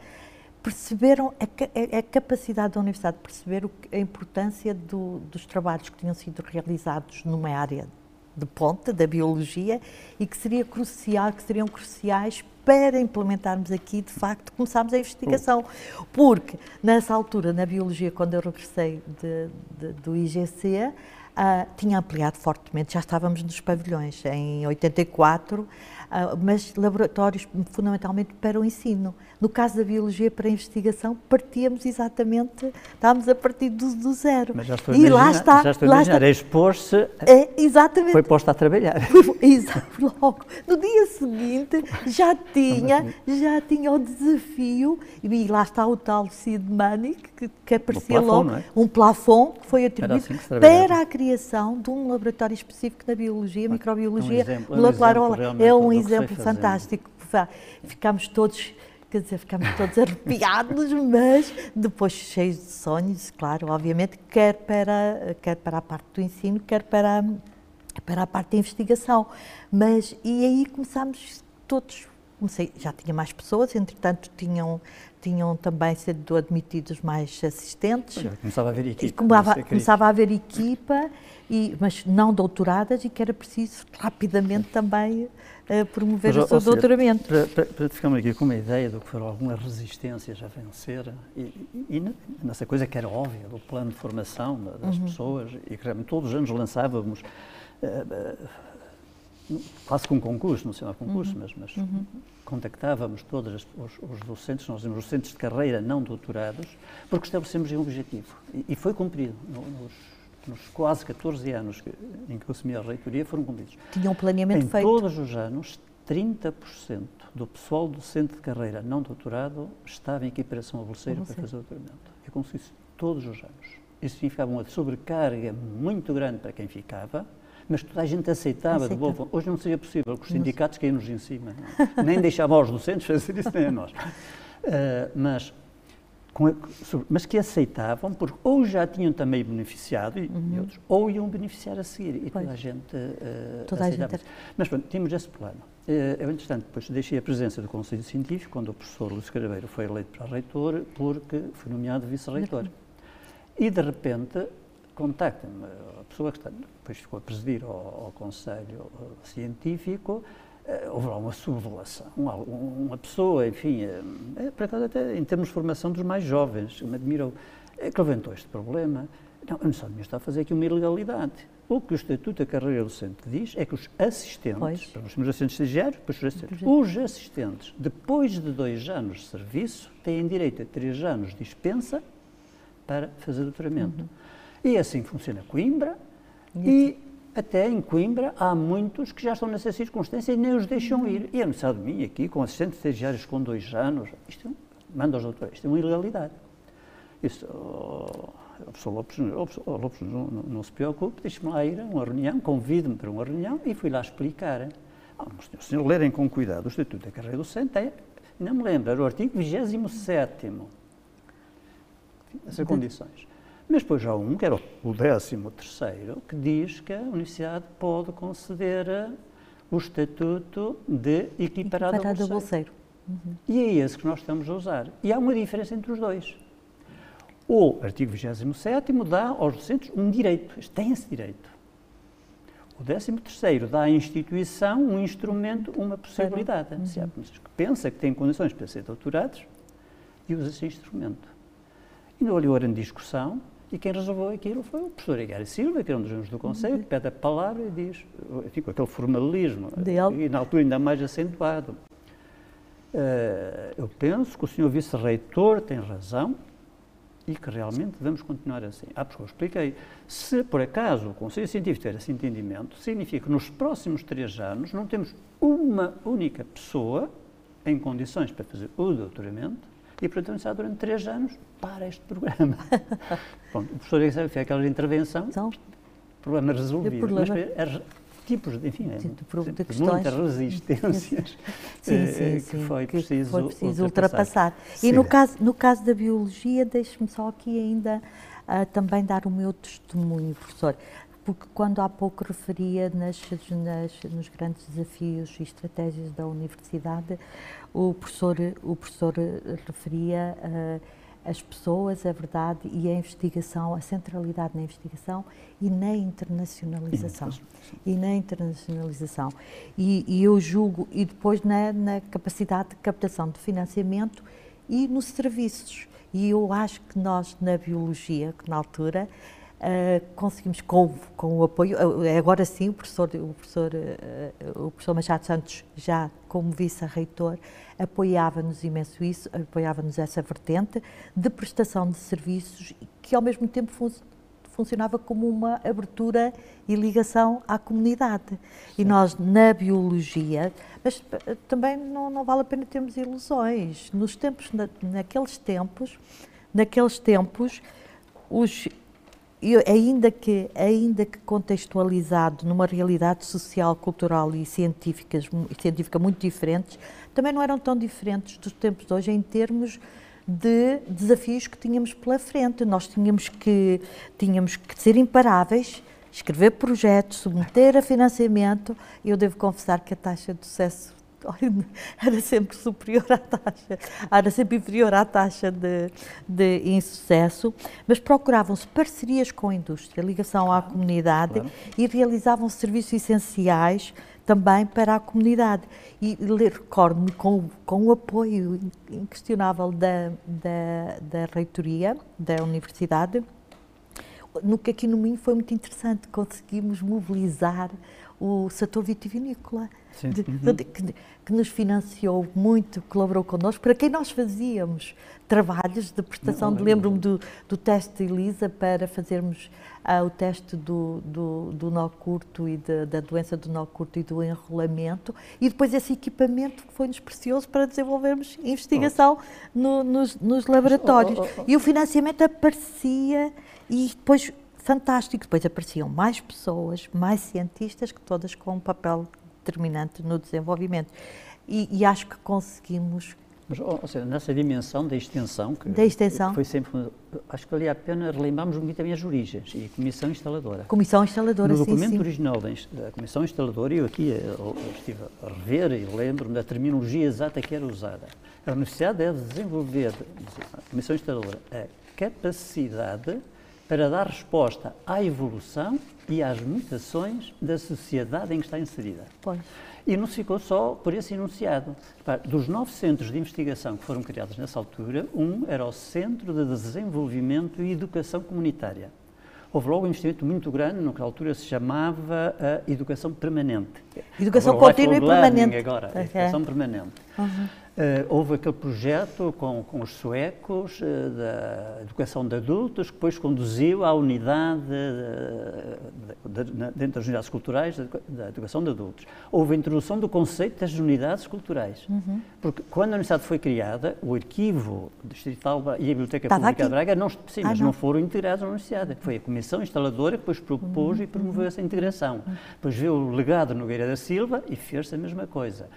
perceberam a, a, capacidade da universidade de perceber a importância do, dos trabalhos que tinham sido realizados numa área de ponta da biologia e que seria crucial, que seriam cruciais para implementarmos aqui, de facto, começámos a investigação. Porque, nessa altura, na biologia, quando eu regressei de, de, do IGC, uh, ah, tinha ampliado fortemente, já estávamos nos pavilhões, em 84, ah, mas laboratórios fundamentalmente para o ensino. No caso da biologia para a investigação, partíamos exatamente, estávamos a partir do, do zero.
Mas já estou a e imaginar, lá está, já estou a imaginar, expor-se, é, exatamente. foi posto a trabalhar.
Exato, logo. No dia seguinte já tinha, já tinha o desafio, e lá está o tal seed money, que, que aparecia plafond, logo, é? um plafond que foi atribuído assim que para a criação de um laboratório específico da biologia, microbiologia,
um exemplo, molecular. Um exemplo,
é um exemplo fantástico. Ficámos todos quer dizer, ficámos todos arrepiados, mas depois cheios de sonhos, claro, obviamente, quer para, quer para a parte do ensino, quer para, para a parte da investigação. Mas, e aí começámos todos, comecei, já tinha mais pessoas, entretanto tinham, tinham também sido admitidos mais assistentes.
começava a haver equipa.
Começava, começava a haver equipa, e, mas não doutoradas, e que era preciso rapidamente também a promover Mas, o seu doutoramento.
Para, para, para ficarmos aqui com uma ideia do que foram algumas resistências a vencer, e, e, nessa coisa que era óbvia, do plano de formação das uhum. pessoas, e que todos os anos lançávamos, uh, uh, quase com um concurso, não sei lá concurso, uhum. mas, mas uhum. contactávamos todos os, os, docentes, nós temos docentes de carreira não doutorados, porque estabelecemos um objetivo, e, e foi cumprido nos nos quase 14 anos que, em que eu assumi a reitoria, foram cumpridos.
Tinham um planeamento
em
feito?
todos os anos, 30% do pessoal docente de carreira não doutorado estava em equiparação a bolseiro para fazer o doutoramento. Eu consegui todos os anos. Isso significava uma sobrecarga muito grande para quem ficava, mas toda a gente aceitava Aceita. de boa Hoje não seria possível, porque os sindicatos caíram-nos em cima. Não? nem deixavam aos docentes fazer isso, nem a nós. Uh, mas mas que aceitavam, porque ou já tinham também beneficiado, e, uhum. outros, ou iam beneficiar a seguir. E pois. toda a gente uh, toda aceitava. A gente... Mas pronto, tínhamos esse plano. Eh, eu, entretanto, depois deixei a presença do Conselho Científico, quando o professor Luís Caraveiro foi eleito para reitor, porque foi nomeado vice-reitor. E, de repente, contacta-me a pessoa que está, depois ficou a presidir ao, ao Conselho Científico, eh, houve lá uma subvelação, uma, pessoa, enfim, é, por acaso até em termos de formação dos mais jovens, me admirou, é que levantou este problema. Não, a Universidade está a fazer aqui uma ilegalidade. O que o Estatuto da Carreira Docente diz é que os assistentes, pois. nós temos assistentes estagiários, depois os assistentes, os assistentes, depois de dois anos de serviço, têm direito a três anos de dispensa para fazer doutoramento. Uhum. E assim funciona Coimbra e, até em Coimbra há muitos que já estão nessa circunstância e nem os deixam uhum. ir. E a Universidade de mim, aqui, com assistentes estagiários com dois anos, isto, manda aos doutores, isto é uma ilegalidade. Isso, oh, o professor Lopes, o Lopes não, não, não se preocupe, deixe-me lá ir a uma reunião, convide-me para uma reunião e fui lá explicar. Ah, o senhor lerem com cuidado o Estatuto da Carreira Docente, é, não me lembro, era o artigo 27 essas condições. Mas depois há um, que era o 13 terceiro, que diz que a Universidade pode conceder o estatuto de equiparado, equiparado a bolseiro. Uhum. E é esse que nós estamos a usar. E há uma diferença entre os dois. O artigo 27 dá aos docentes um direito, eles têm esse direito. O 13 dá à instituição um instrumento, uma possibilidade. Uhum. Se há que pensa que têm condições para ser doutorados e usa esse instrumento. E não olhou em discussão e quem resolveu aquilo foi o professor Igário Silva, que é um dos membros do Conselho, que pede a palavra e diz, enfim, com aquele formalismo, e na altura ainda mais acentuado. Uh, eu penso que o senhor vice-reitor tem razão e que realmente devemos continuar assim. Ah, porque eu expliquei. Se por acaso o Conselho Científico tiver esse entendimento, significa que nos próximos três anos não temos uma única pessoa em condições para fazer o doutoramento e, portanto, está durante três anos para este programa. Bom, o professor fez aquela intervenção, então, problema resolvido. Problema. Mas, tipos de, enfim, sim, de, de questões. muitas resistências sim, eh, sim, que foi que preciso, foi preciso ultrapassar.
ultrapassar. E no caso, no caso da biologia, deixe-me só aqui ainda uh, também dar o meu testemunho, professor porque quando há pouco referia nas, nas, nos grandes desafios e estratégias da universidade, o professor, o professor referia uh, as pessoas, a verdade e a investigação, a centralidade na investigação e na internacionalização. E na internacionalização. E, e eu julgo, e depois na, na capacidade de captação de financiamento e nos serviços. E eu acho que nós, na biologia, que na altura, Uh, conseguimos com, com o apoio, agora sim o professor, o professor, uh, o professor Machado Santos, já como vice-reitor, apoiava-nos imenso isso, apoiava-nos essa vertente de prestação de serviços que ao mesmo tempo fun funcionava como uma abertura e ligação à comunidade. E nós, na biologia, mas também não, não vale a pena termos ilusões. Nos tempos, na, naqueles tempos, naqueles tempos, os eu, ainda, que, ainda que contextualizado numa realidade social, cultural e científica muito diferentes, também não eram tão diferentes dos tempos de hoje em termos de desafios que tínhamos pela frente. Nós tínhamos que, tínhamos que ser imparáveis, escrever projetos, submeter a financiamento. Eu devo confessar que a taxa de sucesso era sempre superior à taxa, era sempre inferior à taxa de, de insucesso, mas procuravam-se parcerias com a indústria, ligação à comunidade claro. e realizavam serviços essenciais também para a comunidade. E recordo-me com, com o apoio inquestionável da, da, da reitoria da universidade, no que aqui no Minho foi muito interessante, conseguimos mobilizar o setor vitivinícola, de, uhum. de, que, que, nos financiou muito, colaborou connosco, para quem nós fazíamos trabalhos de prestação, de, lembro-me do, do teste ELISA para fazermos ah, o teste do, do, do nó curto e de, da doença do nó curto e do enrolamento, e depois esse equipamento que foi-nos precioso para desenvolvermos investigação oh. no, nos, nos, laboratórios. Oh, oh, e o financiamento aparecia e depois fantástico. Depois apareciam mais pessoas, mais cientistas, que todas com um papel determinante no desenvolvimento. E, e acho que conseguimos
Mas, ou seja, nessa dimensão da extensão, que,
da extensão.
Foi sempre, acho que valia a pena relembrarmos muito também as origens e a Comissão Instaladora.
Comissão Instaladora,
No documento
sim,
original da, Comissão Instaladora, eu aqui eu, eu estive a rever e lembro-me da terminologia exata que era usada. A Universidade deve desenvolver, a Comissão Instaladora, a capacidade para dar resposta à evolução e às mutações da sociedade em que está inserida.
Pois.
E não se ficou só por esse enunciado. Dos nove centros de investigação que foram criados nessa altura, um era o Centro de Desenvolvimento e Educação Comunitária. Houve logo um investimento muito grande no que na altura se chamava a educação permanente.
Educação contínua e permanente.
Agora, okay. educação permanente. Uhum. Uh, houve aquele projeto com, com os suecos uh, da educação de adultos, que depois conduziu à unidade de, de, de, dentro das unidades culturais da educação de adultos. Houve a introdução do conceito das unidades culturais. Uhum. Porque quando a universidade foi criada, o arquivo distrital e a Biblioteca
Estava
Pública
aqui.
de Braga não, sim,
ah,
mas
não.
não. foram integrados na universidade. Foi a comissão instaladora que depois propôs uhum. e promoveu essa integração. Depois veio o legado Nogueira da Silva e fez a mesma coisa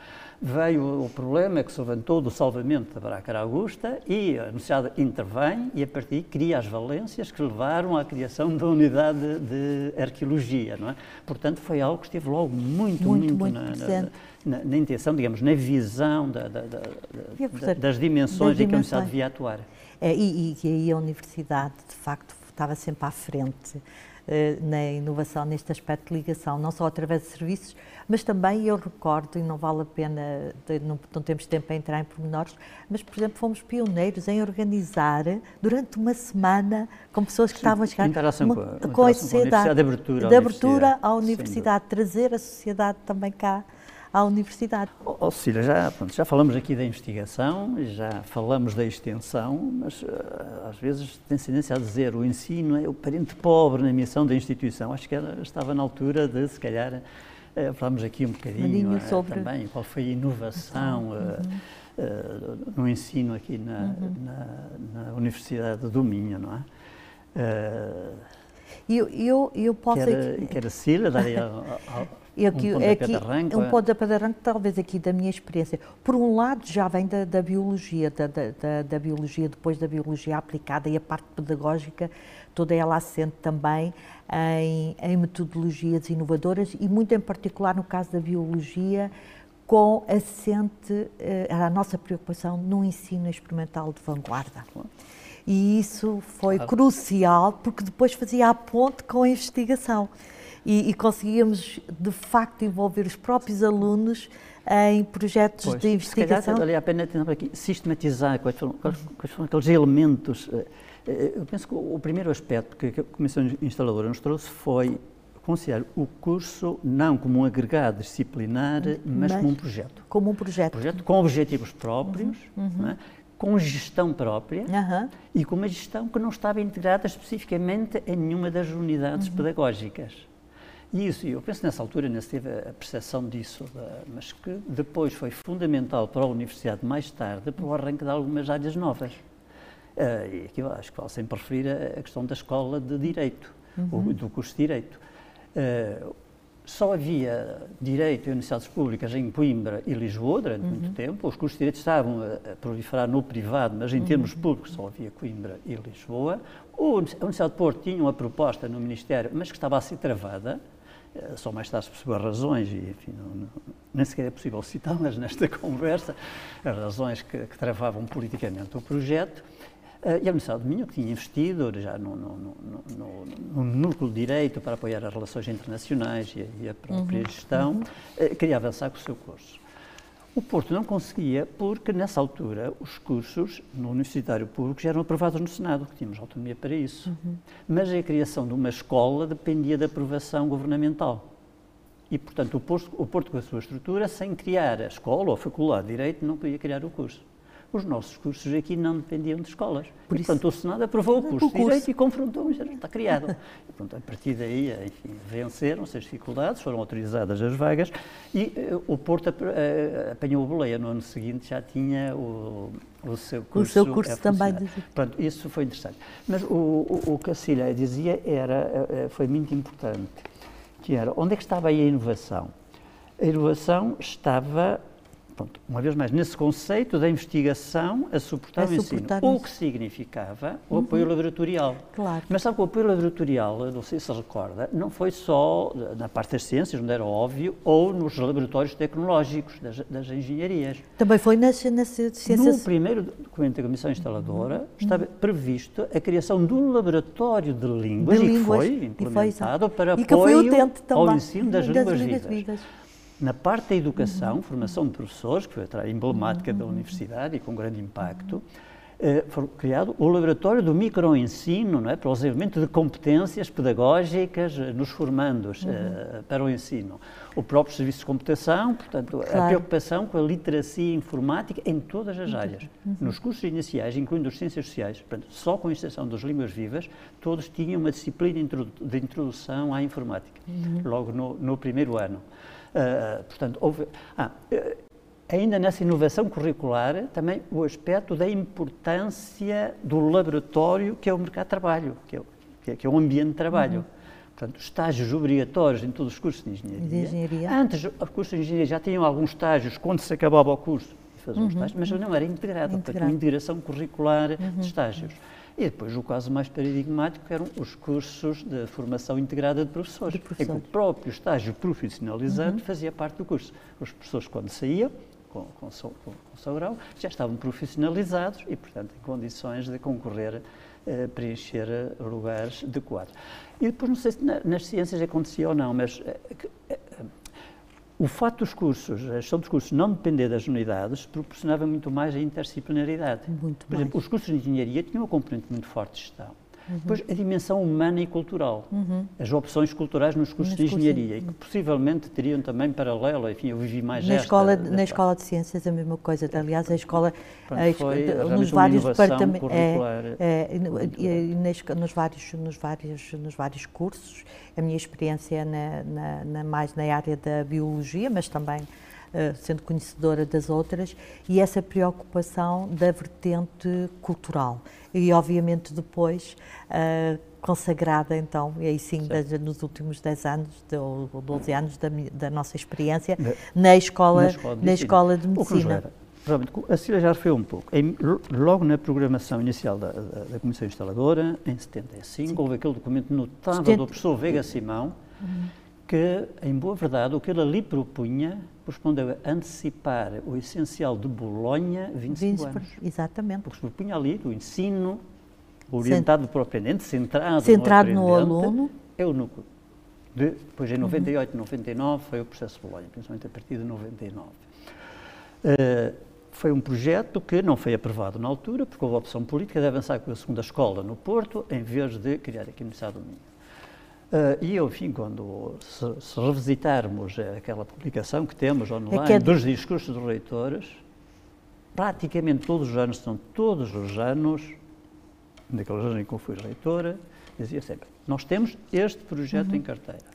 veio o problema que se levantou do salvamento da Baracara Augusta e a Universidade intervém e a partir daí cria as valências que levaram à criação da unidade de arqueologia, não é? Portanto, foi algo que esteve logo muito,
muito,
muito,
muito
na,
presente.
Na, na, na, intenção, digamos, na visão da, da, da, das dimensões em que a Universidade devia atuar.
É, e, e aí a Universidade, de facto, estava sempre à frente na inovação neste aspecto de ligação, não só através de serviços, mas também eu recordo, e não vale a pena, não, não temos tempo para entrar em pormenores, mas, por exemplo, fomos pioneiros em organizar, durante uma semana, com pessoas que
Sim,
estavam a chegar,
interação
uma,
com, a,
com a
sociedade, de abertura,
de abertura à universidade, trazer a sociedade também cá à universidade.
Oh, Cecília, já, pronto, já falamos aqui da investigação, já falamos da extensão, mas uh, às vezes tem tendência a dizer o ensino é o parente pobre na missão da instituição. Acho que era, estava na altura de, se calhar, uh, falarmos aqui um bocadinho uh,
sobre...
também qual foi a inovação uhum. no ensino aqui na, uhum. na, na, Universidade do Minho, não é?
eu, eu, eu posso...
Que era, que era Cecília, daria
e aqui, um aqui, um pontapé de arranque, talvez aqui da minha experiência. Por um lado, já vem da, da biologia, da, da, da, biologia, depois da biologia aplicada e a parte pedagógica, toda ela assente também em, em metodologias inovadoras e, muito em particular, no caso da biologia, com assente a nossa preocupação no ensino experimental de vanguarda. E isso foi claro. crucial, porque depois fazia a ponte com a investigação e, e, conseguíamos de facto envolver os próprios alunos em projetos
pois,
de investigação.
Se calhar valia a pena aqui, sistematizar quais foram, quais foram, aqueles elementos. Eu penso que o primeiro aspecto que a Comissão Instaladora nos trouxe foi considerar o curso não como um agregado disciplinar, mas, mas como um projeto.
Como um projeto.
projeto com objetivos próprios, uhum, uhum. É? com gestão própria
uhum.
e com uma gestão que não estava integrada especificamente em nenhuma das unidades pedagógicas. E isso, eu penso nessa altura ainda se teve a percepção disso, mas que depois foi fundamental para a Universidade, mais tarde, para o arranque de algumas áreas novas. Uh, e aqui acho que vale sempre referir a, questão da escola de Direito, uhum. do curso de Direito. Uh, só havia Direito e Universidades Públicas em Coimbra e Lisboa durante uhum. muito tempo. Os cursos de Direito estavam a, a proliferar no privado, mas em uhum. termos públicos só havia Coimbra e Lisboa. O, a Universidade de Porto tinha uma proposta no Ministério, mas que estava a ser travada. Só mais tarde se percebeu as razões, e enfim, não, não, nem sequer é possível citá-las nesta conversa, as razões que, que travavam politicamente o projeto. Uh, e a Universidade de Minho, que tinha investido já no, no, no, no, núcleo de direito para apoiar as relações internacionais e a, e a própria uhum. gestão, uh, queria avançar com o seu curso. O Porto não conseguia porque, nessa altura, os cursos no Universitário Público já eram aprovados no Senado, que tínhamos autonomia para isso. Uhum. Mas a criação de uma escola dependia da aprovação governamental. E, portanto, o Porto, o Porto, com a sua estrutura, sem criar a escola ou a faculdade de Direito, não podia criar o curso. Os nossos cursos aqui não dependiam de escolas.
Por
e, portanto, o Senado aprovou o curso, o curso. de Direito e confrontou, já está criado. e, portanto, a partir daí, enfim, venceram-se as dificuldades, foram autorizadas as vagas e uh, o Porto uh, apanhou a boleia. No ano seguinte já tinha o, o seu curso.
O seu curso também.
Pronto, isso foi interessante. Mas o, o, o que a Cília dizia era, uh, foi muito importante, que era, onde é que estava aí a inovação? A inovação estava pronto, uma vez mais, nesse conceito da investigação a suportar, a o ensino, o que significava o uhum. apoio laboratorial.
Claro.
Mas sabe que o apoio laboratorial, não sei se recorda, não foi só na parte das ciências, onde era óbvio, ou nos laboratórios tecnológicos das, das engenharias.
Também foi nas, nas ciências...
No primeiro documento da Comissão Instaladora uhum. estava previsto a criação de um laboratório de línguas,
de
e
línguas,
que foi implementado
e
foi, para
e
apoio
ao
ensino das, das línguas vivas. Na parte da educação,
uhum.
formação de professores, que foi a emblemática uhum. da universidade e com grande impacto, eh, foi criado o laboratório do microensino, não é, para o desenvolvimento de competências pedagógicas eh, nos formandos uhum. eh, para o ensino. O próprio serviço de computação, portanto, claro. a preocupação com a literacia informática em todas as áreas. Uhum. Nos cursos iniciais, incluindo as ciências sociais, portanto, só com a extensão das línguas vivas, todos tinham uma disciplina de introdução à informática, uhum. logo no, no primeiro ano. Uh, portanto, houve. Ah, eh, ainda nessa inovação curricular, também o aspecto da importância do laboratório, que é o mercado de trabalho, que é, que é, que é o ambiente de trabalho. Uhum. Portanto, estágios obrigatórios em todos os cursos de engenharia.
De engenharia.
Antes, os cursos de engenharia já tinham alguns estágios, quando se acabava o curso, faziam uhum. estágios, mas não era integrado, integrado. uma integração curricular uhum. de estágios. E depois o caso mais paradigmático eram os cursos de formação integrada de professores, de professores. em que o próprio estágio profissionalizante uhum. fazia parte do curso. Os professores, quando saíam, com, com, com, com seu grau, já estavam profissionalizados e, portanto, em condições de concorrer, eh, preencher lugares adequados. E depois, não sei se na, nas ciências acontecia ou não, mas eh, eh, o fato dos cursos, a gestão dos cursos não depender das unidades, proporcionava muito mais a interdisciplinaridade.
Muito
Por exemplo,
mais.
os cursos de engenharia tinham uma componente muito forte de gestão. Uhum. Depois, a dimensão humana e cultural. Uhum. As opções culturais nos cursos nos de engenharia, cursos... e que possivelmente teriam também paralelo, enfim, eu vivi mais
na
esta,
escola. Na escola de ciências a mesma coisa, aliás, a escola,
a, foi, nos vários departamentos, é,
é, nos, vários, nos, vários, nos vários cursos, a minha experiência é na, na, na mais na área da biologia, mas também sendo conhecedora das outras, e essa preocupação da vertente cultural. E, obviamente, depois. Uh, consagrada então, e aí sim, das, nos últimos 10 anos, de, ou 12 anos da, da nossa experiência, na, escola, na escola de, na escola de medicina.
Realmente, a Cília já referiu um pouco. Em, logo na programação inicial da, da, da Comissão Instaladora, em 75, Sim. houve aquele documento notável 70... do professor Vega Simão, uhum. Que, em boa verdade, o que ele ali propunha correspondeu a antecipar o essencial de Bolonha 25 20, anos.
Exatamente.
Porque se propunha ali o ensino orientado Cent... para o aprendente, centrado,
centrado
no,
no aluno.
É o núcleo. De, depois, em 98, uhum. 99, foi o processo de Bolonha, principalmente a partir de 99. Uh, foi um projeto que não foi aprovado na altura, porque houve a opção política de avançar com a segunda escola no Porto, em vez de criar aqui no Estado do Minho. Uh, e, enfim, quando se, se, revisitarmos aquela publicação que temos online é que é dos discursos dos reitores, praticamente todos os anos, são todos os anos, naqueles anos em que eu fui reitora, dizia sempre, nós temos este projeto uhum. em carteira.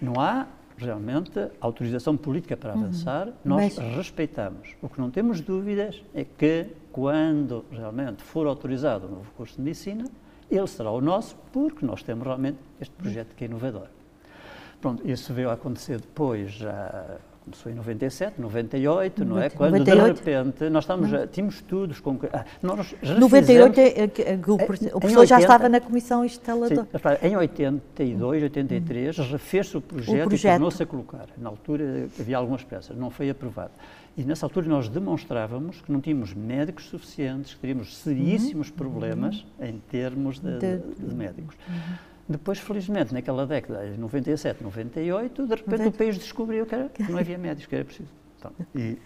Não há realmente autorização política para uhum. avançar, uhum. nós Mas... respeitamos. O que não temos dúvidas é que, quando realmente for autorizado o novo curso de medicina, ele será o nosso, porque nós temos realmente este projeto que é inovador. Pronto, isso veio a acontecer depois, já começou em 97, 98, não é? Quando 98. de repente nós estamos, já, tínhamos estudos com. Ah, nós
98 é, é, é, o, professor 80, já estava na comissão instaladora.
Sim, em 82, 83, hum. refez-se o projeto, o projeto. e tornou-se a colocar. Na altura havia algumas pressas, não foi aprovado. E nessa altura nós demonstrávamos que não tínhamos médicos suficientes, que teríamos seríssimos uhum. problemas uhum. em termos de, de, de médicos. Uhum. Depois, felizmente, naquela década, em 97, 98, de repente o país descobriu que, era, que não havia médicos, que era preciso. Então, e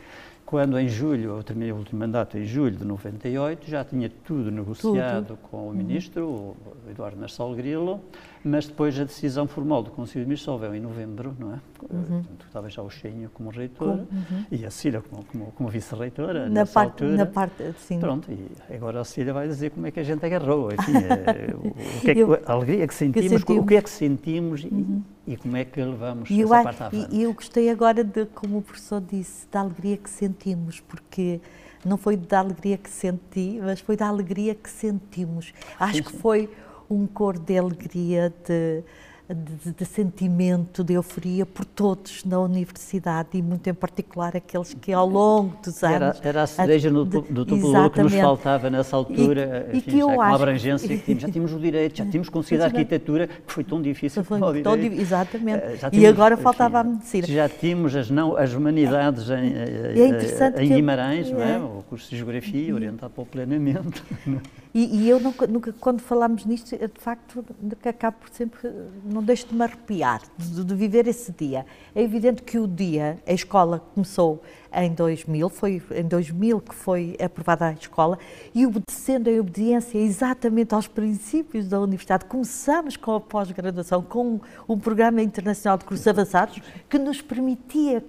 quando em julho, eu terminei o último mandato em julho de 98, já tinha tudo negociado tudo. com o ministro, o Eduardo Marcelo Grilo, mas depois a decisão formal do Conselho de Ministros só veio em novembro, não é? Uhum. Estava já o Cheinho como reitor uhum. e a Cília como, como, como vice-reitora
na parte, altura. Na parte, sim.
Pronto, e agora a Cília vai dizer como é que a gente agarrou, enfim, é, o, o que é que, eu, a alegria que sentimos, que sentimos, o que é que sentimos uhum. e, e, como é que levamos e essa eu, parte à frente.
E eu gostei agora de, como o professor disse, da alegria que sentimos, porque não foi da alegria que senti, mas foi da alegria que sentimos. Acho sim, que sim. foi um cor de alegria, de, de, de, sentimento, de euforia por todos na universidade e muito em particular aqueles que ao longo dos anos...
Era, era a cereja no, do do que nos faltava nessa altura, e, enfim, e que eu já, acho, abrangência que tínhamos, já tínhamos o direito, já tínhamos conseguido a arquitetura, que foi tão difícil foi
tão, Exatamente, uh, tínhamos, e agora faltava enfim, a medicina.
Já tínhamos as, não, as humanidades em, é em Guimarães, eu, não é? é? o curso de Geografia, orientado para o planeamento.
E, e, eu nunca, nunca, quando falamos nisto, de facto, acabo por sempre, não deixo de me arrepiar, de, de, viver esse dia. É evidente que o dia, a escola começou em 2000, foi em 2000 que foi aprovada a escola, e obedecendo em obediência exatamente aos princípios da universidade, começamos com a pós-graduação, com um programa internacional de cursos avançados, que nos permitia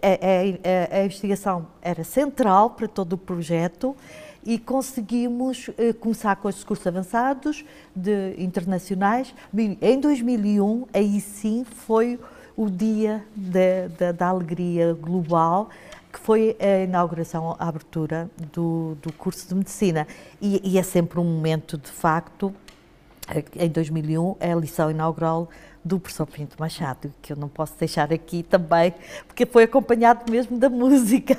a, a, a investigação era central para todo o projeto e conseguimos eh, começar com os cursos avançados de, internacionais. Em 2001, aí sim foi o dia da, da, da alegria global, que foi a inauguração, a abertura do, do curso de medicina. E, e é sempre um momento, de facto, em 2001, é a lição inaugural do professor Pinto Machado, que eu não posso deixar aqui também, porque foi acompanhado mesmo da música.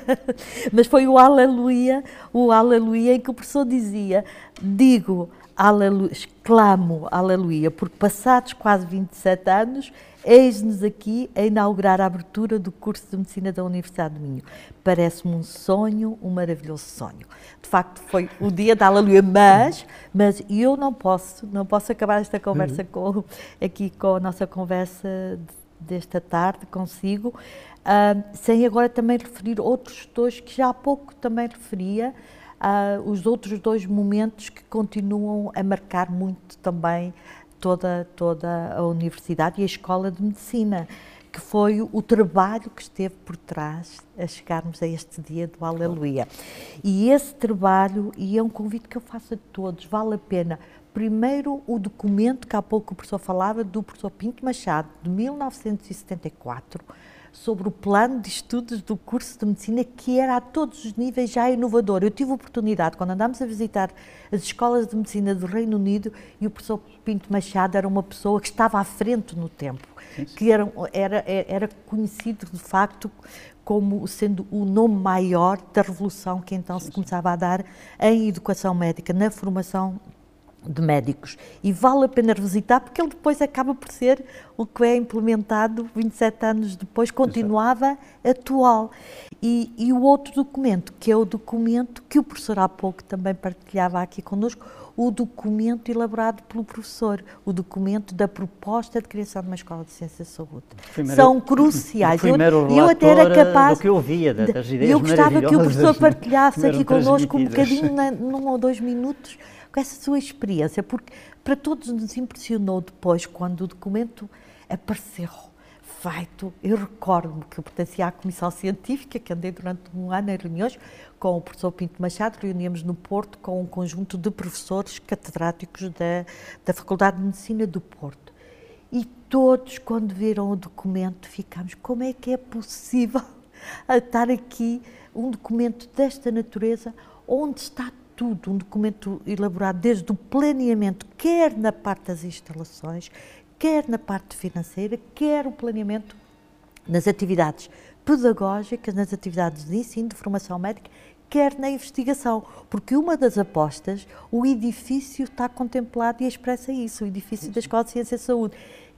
Mas foi o Aleluia, o Aleluia em que o professor dizia: Digo, aleluia, exclamo Aleluia, porque passados quase 27 anos Eis-nos aqui a inaugurar a abertura do curso de Medicina da Universidade de Minho. Parece-me um sonho, um maravilhoso sonho. De facto, foi o dia da aleluia, mas, mas eu não posso, não posso acabar esta conversa uhum. com, aqui com a nossa conversa desta tarde consigo, uh, sem agora também referir outros dois que já há pouco também referia, uh, os outros dois momentos que continuam a marcar muito também toda, toda a universidade e a escola de medicina, que foi o trabalho que esteve por trás a chegarmos a este dia do Aleluia. E esse trabalho, e é um convite que eu faço a todos, vale a pena. Primeiro, o documento que há pouco o professor falava, do professor Pinto Machado, de 1974, sobre o plano de estudos do curso de medicina que era a todos os níveis já inovador. Eu tive a oportunidade, quando andámos a visitar as escolas de medicina do Reino Unido, e o professor Pinto Machado era uma pessoa que estava à frente no tempo, que era, era, era conhecido de facto como sendo o nome maior da revolução que então se começava a dar em educação médica, na formação de médicos. E vale a pena revisitar porque ele depois acaba por ser o que é implementado 27 anos depois, continuava Exato. atual. E, e, o outro documento, que é o documento que o professor há pouco também partilhava aqui connosco, o documento elaborado pelo professor, o documento da proposta de criação de uma escola de ciência e saúde. Primeiro, São cruciais.
Eu, eu até era capaz. Do que eu via, das ideias
Eu gostava que o professor partilhasse aqui connosco um bocadinho, num ou dois minutos, com essa sua experiência, porque para todos nos impressionou depois quando o documento apareceu feito. Eu recordo-me que eu pertencia à Comissão Científica, que andei durante um ano em reuniões com o professor Pinto Machado, reuníamos no Porto com um conjunto de professores catedráticos da, da Faculdade de Medicina do Porto. E todos, quando viram o documento, ficámos: como é que é possível estar aqui um documento desta natureza, onde está tudo, um documento elaborado desde o planeamento, quer na parte das instalações, quer na parte financeira, quer o planeamento nas atividades pedagógicas, nas atividades de ensino, de formação médica, quer na investigação, porque uma das apostas, o edifício está contemplado e expressa isso, o edifício da Escola de Ciência e Saúde,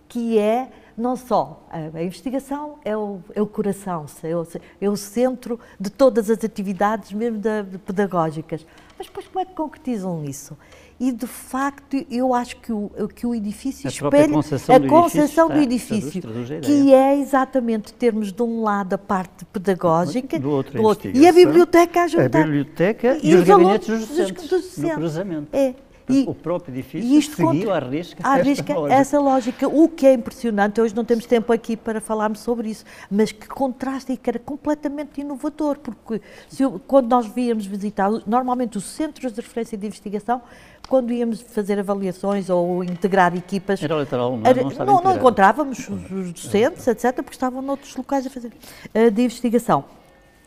que é não só a, investigação é o, é o coração, é o, é o, centro de todas as atividades, mesmo da, pedagógicas. Mas depois como é que concretizam isso? E de facto eu acho que o, que o edifício a espelha a concepção do edifício, do edifício que é exatamente termos de um lado a parte pedagógica
do outro, do outro
e a biblioteca a juntar.
A biblioteca e, e os gabinetes dos docentes, dos docentes. no cruzamento.
É.
E, o próprio edifício isto seguiu à risca,
à risca essa, lógica. essa lógica. O que é impressionante, hoje não temos tempo aqui para falarmos sobre isso, mas que contraste e que era completamente inovador, porque eu, quando nós víamos visitar, normalmente os centros de referência de investigação, quando íamos fazer avaliações ou integrar equipas.
Era literal, não, é? era,
não, não, não encontrávamos os docentes, etc., porque estavam noutros locais a fazer uh, de investigação.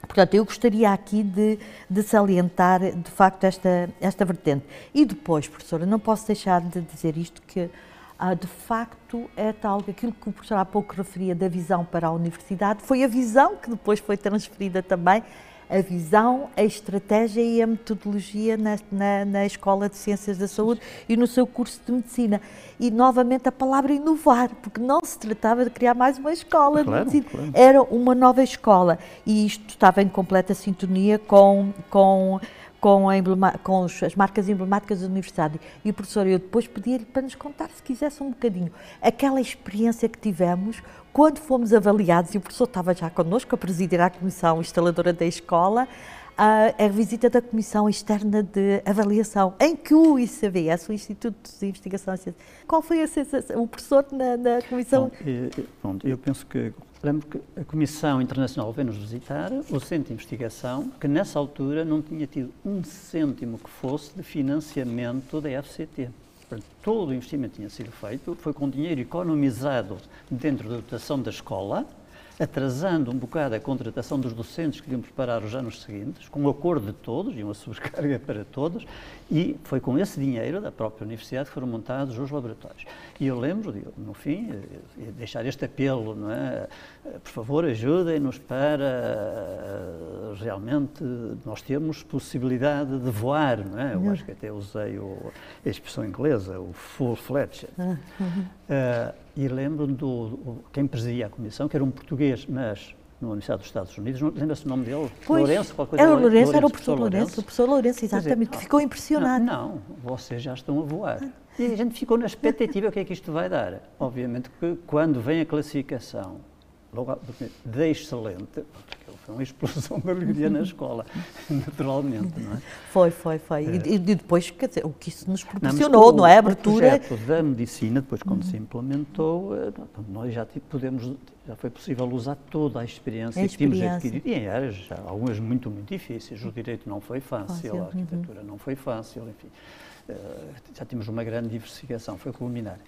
Portanto, eu gostaria aqui de, de, salientar, de facto, esta, esta vertente. E depois, professora, não posso deixar de dizer isto, que ah, de facto, é tal aquilo que o professor há pouco referia da visão para a universidade, foi a visão que depois foi transferida também, a visão, a estratégia e a metodologia na, na, na Escola de Ciências da Saúde e no seu curso de Medicina. E, novamente, a palavra inovar, porque não se tratava de criar mais uma escola
claro,
de Medicina,
claro.
era uma nova escola. E isto estava em completa sintonia com, com com, com, as marcas emblemáticas da universidade. E o professor, eu depois pedi-lhe para nos contar, se quisesse, um bocadinho, aquela experiência que tivemos quando fomos avaliados, e o professor estava já connosco a presidir a comissão instaladora da escola, a, a visita da Comissão Externa de Avaliação, em que o ICBS, o Instituto de Investigação qual foi a sensação, o professor na, na comissão?
Bom, eu, eu penso que Lembro que a Comissão Internacional veio-nos visitar, o Centro de Investigação, que nessa altura não tinha tido um cêntimo que fosse de financiamento da FCT. Portanto, todo o investimento tinha sido feito, foi com dinheiro economizado dentro da dotação da escola, atrasando um bocado a contratação dos docentes que iam preparar os anos seguintes, com o acordo de todos e uma sobrecarga para todos, e foi com esse dinheiro da própria universidade que foram montados os laboratórios. E eu lembro, de, no fim, eh, eh, deixar este apelo, não é? Eh, por favor, ajudem-nos para realmente nós termos possibilidade de voar, não é? Eu acho que até usei o, a expressão inglesa, o full-fledged. Uh, e lembro do quem presidia a comissão, que era um português, mas na Universidade dos Estados Unidos, lembra-se o nome dele?
Pois,
Lourenço,
qualquer coisa. Era o Lourenço, Lourenço, era o professor Lourenço, Lourenço, o professor Lourenço, exatamente, dizer, que ficou impressionado.
Não, não, vocês já estão a voar. E a gente ficou na expectativa o que é que isto vai dar. Obviamente que quando vem a classificação logo de excelente, foi uma explosão de alegria na escola, naturalmente, não é?
Foi, foi, foi. É. E, e, depois, quer dizer, o que isso nos proporcionou, não, não é? A abertura.
O projeto da medicina, depois quando uhum. se implementou, eh, nós já tipo, podemos, já foi possível usar toda a experiência, a experiência. que tínhamos adquirido, e em áreas já, algumas muito, muito difíceis. O direito não foi fácil, fácil. a arquitetura uhum. não foi fácil, enfim. Uh, já tínhamos uma grande diversificação, foi culminar.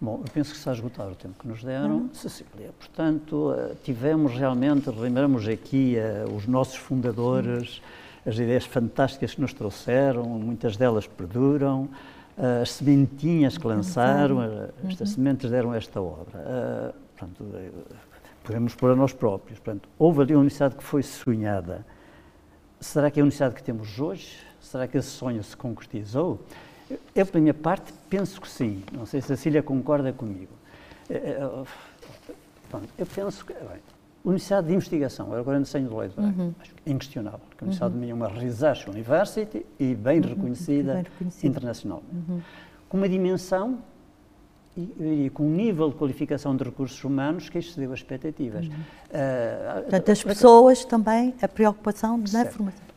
Bom, eu penso que está a esgotar o tempo que nos deram, uhum. Cecília. Portanto, eh, tivemos realmente, lembramos aqui uh, os nossos fundadores, uhum. as ideias fantásticas que nos trouxeram, muitas delas perduram, uh, as sementinhas que lançaram, uh, estas uhum. sementes deram esta obra. portanto, podemos pôr a nós próprios. Portanto, houve ali uma universidade que foi sonhada. Será que é a universidade que temos hoje? Será que esse sonho se concretizou? Eu, pela minha parte, penso que sim. Não sei se a Cília concorda comigo. É, é, pronto, eu penso que. Bem, Universidade de Investigação, agora no desenho do Leite uhum. acho que é inquestionável, a Universidade uhum. de é uma Research University e bem uhum. reconhecida, bem reconhecida. internacionalmente. Uhum. Com uma dimensão e, e, com um nível de qualificação de recursos humanos que excedeu as expectativas. Uhum.
Uh, Portanto, as pessoas também, a preocupação na certo. formação.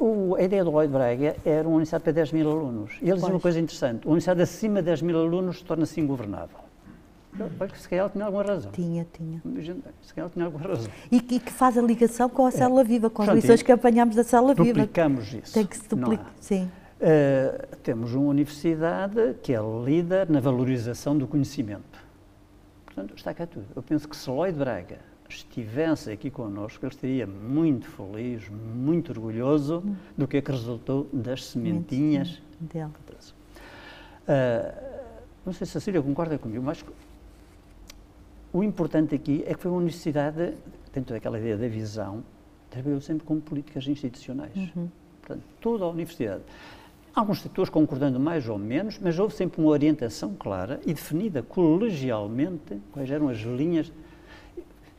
O, a ideia do Lloyd Braga era uma universidade para 10 mil alunos. E ele dizia uma coisa interessante: uma universidade acima de 10 mil alunos torna-se ingovernável. Pois que se calhar tinha alguma razão.
Tinha, tinha.
Se calhar tinha alguma razão.
E que, que faz a ligação com a célula viva, com as lições que apanhamos da célula viva.
Duplicamos isso.
Tem que se duplicar, sim.
Uh, temos uma universidade que é líder na valorização do conhecimento. Portanto, está cá tudo. Eu penso que se Lloyd Braga estivesse aqui connosco, ele estaria muito feliz, muito orgulhoso do que é que resultou das sementinhas dele. Uh, não sei se a Cília concorda comigo, mas o importante aqui é que foi uma universidade, dentro daquela ideia da visão, trabalhou sempre com políticas institucionais. Uhum. Portanto, toda a universidade. Alguns setores concordando mais ou menos, mas houve sempre uma orientação clara e definida colegialmente quais eram as linhas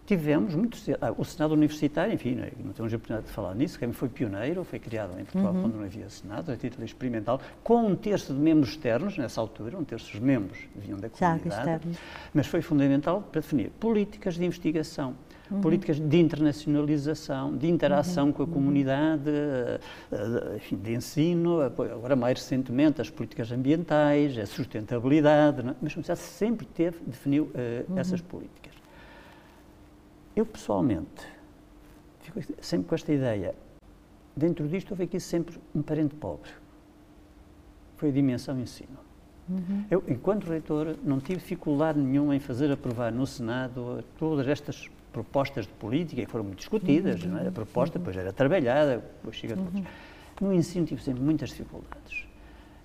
tivemos muito. Ah, o Senado Universitário, enfim, não temos a oportunidade de falar nisso, que foi pioneiro, foi criado em Portugal uhum. quando não havia Senado, a título experimental, com um terço de membros externos, nessa altura, um terço dos membros vinham da comunidade, mas foi fundamental para definir políticas de investigação, Uhum. políticas de internacionalização, de interação uhum. com a uhum. comunidade, eh, eh, enfim, de ensino, agora mais recentemente as políticas ambientais, a sustentabilidade, não? É? mas a universidade sempre teve, definiu uh, essas políticas. Eu, pessoalmente, fico sempre com esta ideia. Dentro disto houve aqui sempre um parente pobre. Foi a dimensão ensino. Uhum. Eu, enquanto reitor, não tive dificuldade nenhuma em fazer aprovar no Senado todas estas propostas de política, que foram muito discutidas, uhum. é? a proposta uhum. depois era trabalhada, depois chega a todos. Uhum. No ensino tive sempre muitas dificuldades.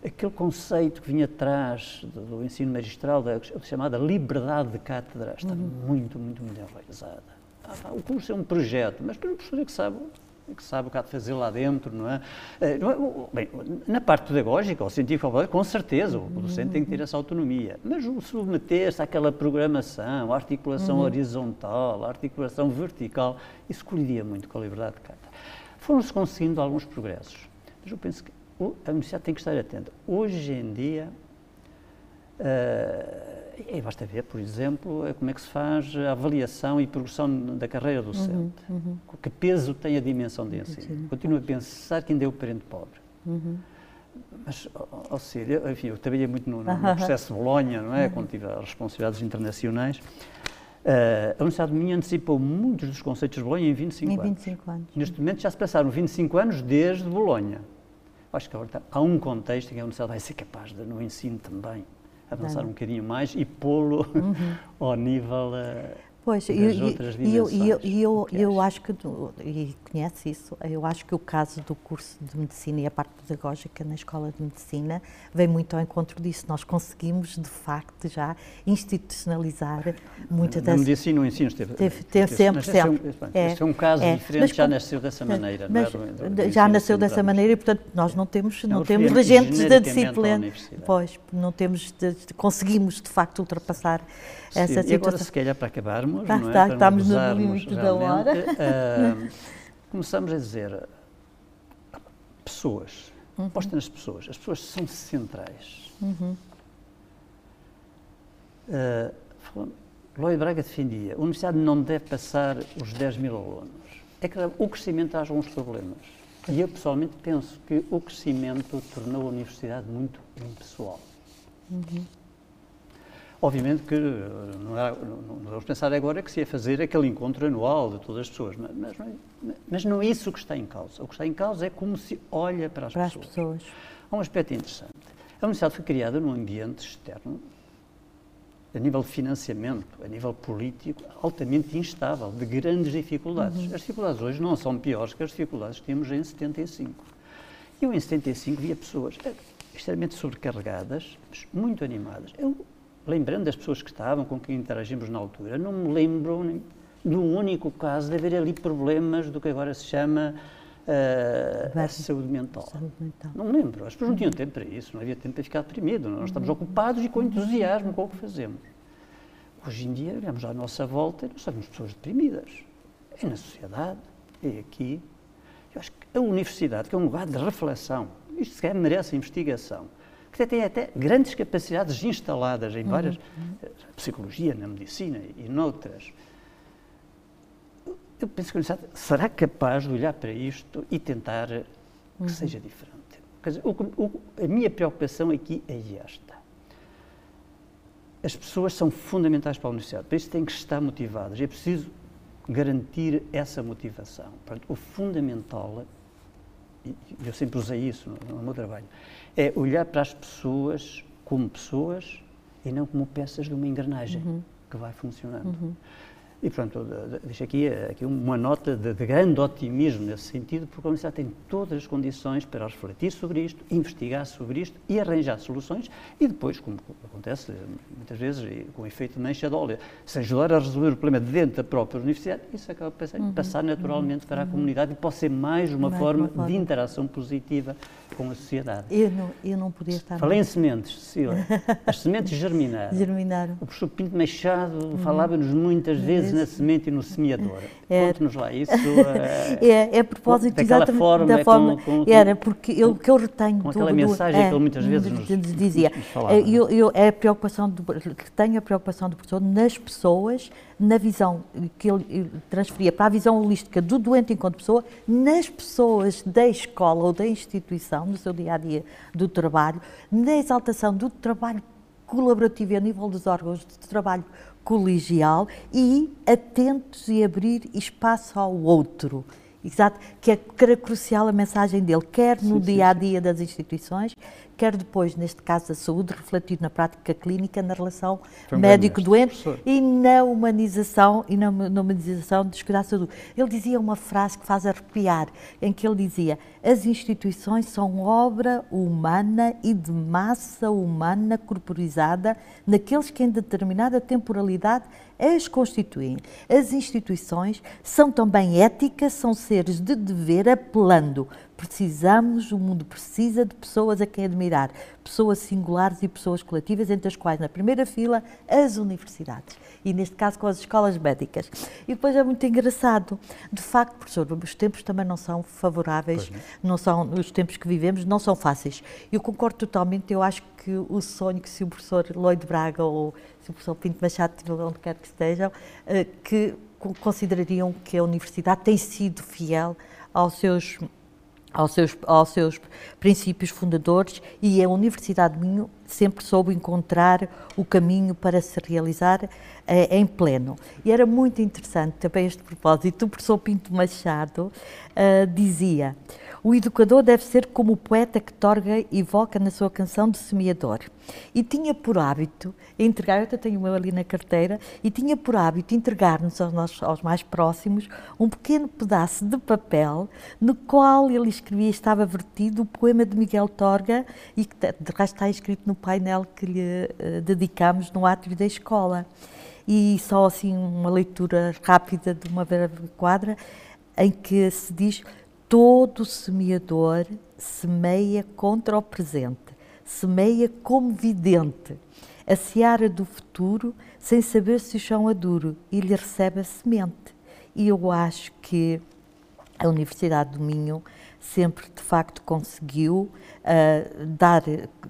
aquele conceito que vinha atrás do, do ensino magistral, da chamada liberdade de cátedra, está uhum. muito, muito, muito enraizada. Ah, o curso é um projeto, mas para o professor é que sabe que sabe o que há de fazer lá dentro, não é? Eh, bem, na parte pedagógica, ou científica, com certeza, o docente tem que ter essa autonomia, mas o submeter-se àquela programação, a articulação uhum. horizontal, a articulação vertical, isso colidia muito com a liberdade de cátedra. Foram-se conseguindo alguns progressos, mas eu penso que a universidade tem que estar atenta. Hoje em dia, uh, e basta ver, por exemplo, como é que se faz a avaliação e progressão da carreira docente. Uhum, uhum. Que peso tem a dimensão de ensino? Continuo a pensar que ainda é o parente pobre. Uhum. Mas, ou seja, enfim, eu trabalhei muito no, no processo de Bolonha, não é? Uhum. Quando tive responsabilidades internacionais. Uh, a Universidade de Minho antecipou muitos dos conceitos de Bolonha em 25
em 25 anos. anos.
Neste momento já se passaram 25 anos desde Bolonha. Acho que agora há um contexto em que a Universidade vai ser capaz de, no ensino também, avançar um bocadinho mais e pô-lo uhum. ao nível uh, Pois, das eu.
E eu, eu, eu, eu acho que, e conhece isso, eu acho que o caso do curso de Medicina e a parte pedagógica na Escola de Medicina vem muito ao encontro disso. Nós conseguimos, de facto, já institucionalizar muita
das... Na medicina o ensino esteve...
Teve, teve sempre,
sempre. É, é, é um caso é, diferente, mas, já nasceu dessa maneira.
Mas, é? já nasceu dessa maneira e, portanto, nós não temos, não, não temos regentes da disciplina. Pois, não temos, de, conseguimos, de facto, ultrapassar essa Sim, situação.
E agora, se calhar, para acabarmos,
tá,
não é?
Tá,
para
estamos no limite da hora. Uh,
começamos a dizer pessoas, uhum. nas pessoas. As pessoas são centrais. Uhum. Uh, Lloyd Braga defendia, a universidade não deve passar os 10 mil alunos. É que o crescimento traz alguns problemas. E eu, pessoalmente, penso que o crescimento tornou a universidade muito impessoal. Uhum. Obviamente que eh, não, era, não, vamos pensar agora que se ia fazer aquele encontro anual de todas as pessoas, mas, mas, não, é, mas não é isso que está em causa. O que está em causa é como se olha para as,
para
pessoas.
as pessoas.
Há um aspecto interessante. A universidade foi criada num ambiente externo, a nível de financiamento, a nível político, altamente instável, de grandes dificuldades. Uhum. As dificuldades hoje não são piores que as dificuldades que tínhamos em 75. E eu, em 75, via pessoas eh, extremamente sobrecarregadas, muito animadas. Eu lembrando das pessoas que estavam, com quem interagimos na altura, não me lembro de um único caso de haver ali problemas do que agora se chama uh, saúde mental. saúde mental. Não me lembro. As pessoas não tinham tempo para isso, não havia tempo para ficar deprimido. Nós estamos uhum. ocupados e com entusiasmo com o que fazemos. Hoje em dia, olhamos à nossa volta e nós somos pessoas deprimidas. É na sociedade, é aqui. Eu acho que a universidade, que é um lugar de reflexão, isto sequer merece investigação que tem até grandes capacidades instaladas em várias, uhum. Psicologia, na medicina e noutras. Eu penso que a universidade será capaz de olhar para isto e tentar que uhum. seja diferente. Dizer, o, o, a minha preocupação aqui é esta. As pessoas são fundamentais para a universidade, para isso têm que estar motivadas. É preciso garantir essa motivação. Portanto, o fundamental, eu sempre usei isso no, no meu trabalho, é olhar para as pessoas como pessoas e não como peças de uma engrenagem uhum. que vai funcionando. Uhum. E pronto, deixo aqui, aqui uma nota de, de, grande otimismo nesse sentido, porque a Universidade tem todas as condições para refletir sobre isto, investigar sobre isto e arranjar soluções e depois, como acontece muitas vezes, com efeito de mancha de óleo, se ajudar a resolver o problema dentro da própria universidade, isso acaba por uhum. passar naturalmente para a uhum. comunidade e pode ser mais uma, mais forma, uma de interação positiva com a sociedade.
Eu não, eu não podia estar...
Falei em sementes, Cecília. As sementes germinaram.
Germinaram.
O professor Pinto Machado uhum. falava-nos muitas vezes na semente e no semeador. É. Conte-nos lá isso.
Uh, é, é a propósito exatamente
forma,
da forma... Com, com, era, porque eu, que eu retenho...
Com aquela do, mensagem é, que ele muitas vezes nos,
dizia.
Nos falava.
Eu, eu, é a preocupação, do, tenho a preocupação do professor nas pessoas, na visão que ele transferia para a visão holística do doente enquanto pessoa, nas pessoas da escola ou da instituição, no seu dia a dia do trabalho, na exaltação do trabalho colaborativo a nível dos órgãos de trabalho colegial e atentos e abrir espaço ao outro. Exato, que é, crucial a mensagem dele, quer no sim, dia a dia das instituições, quer depois, neste caso da saúde, refletir na prática clínica, na relação médico-doente e na humanização e na, na humanização dos cuidados de saúde. Ele dizia uma frase que faz arrepiar, em que ele dizia: as instituições são obra humana e de massa humana corporizada naqueles que em determinada temporalidade as constituem. As instituições são também éticas, são seres de dever apelando. Precisamos, o mundo precisa de pessoas a quem admirar, pessoas singulares e pessoas coletivas, entre as quais, na primeira fila, as universidades. E neste caso com as escolas médicas. E depois é muito engraçado. De facto, professor, os tempos também não são favoráveis, não. não são, os tempos que vivemos não são fáceis. Eu concordo totalmente, eu acho que o sonho que se o professor Lloyd Braga ou se o professor Pinto Machado, onde quer que estejam, eh, que considerariam que a universidade tem sido fiel aos seus aos seus, aos seus princípios fundadores e a Universidade de Minho sempre soube encontrar o caminho para se realizar eh, em pleno. E era muito interessante também este propósito. O professor Pinto Machado uh, dizia: o educador deve ser como o poeta que Torga evoca na sua canção de semeador. E tinha por hábito entregar, eu até tenho o meu ali na carteira, e tinha por hábito entregar-nos aos, aos mais próximos um pequeno pedaço de papel no qual ele escrevia, estava vertido o poema de Miguel Torga e que de resto está escrito no painel que lhe uh, dedicamos no átrio da escola. E só assim uma leitura rápida de uma breve quadra em que se diz todo semeador semeia contra o presente, semeia como vidente, a seara do futuro sem saber se o chão é duro e lhe recebe a semente. E eu acho que a Universidade do Minho sempre de facto conseguiu uh, dar,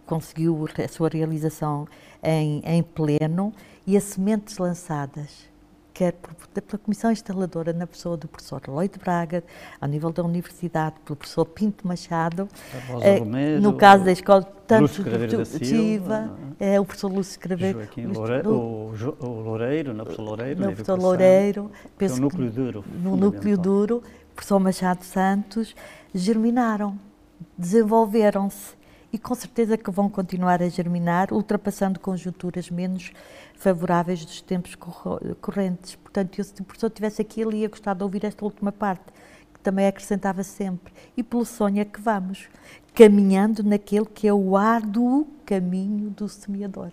conseguiu a sua realização em, em pleno e as sementes lançadas quer pela Comissão Instaladora, na pessoa do professor Lloyd Braga, ao nível da Universidade, pelo professor Pinto Machado,
eh, Romero,
no caso da escola,
tanto
Silva, é, o professor Lúcio Craveiro,
Joaquim Loure, o, o, Loureiro, não, professor Loureiro,
no professor Loureiro,
penso no núcleo duro,
no núcleo duro, professor Machado Santos, germinaram, desenvolveram-se e com certeza que vão continuar a germinar, ultrapassando conjunturas menos favoráveis dos tempos correntes. Portanto, eu, se o professor estivesse aqui, ele ia gostar de ouvir esta última parte, que também acrescentava sempre. E pelo sonho é que vamos, caminhando naquele que é o árduo caminho do semeador.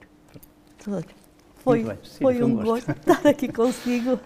Foi,
sim,
foi um gosto estar aqui consigo.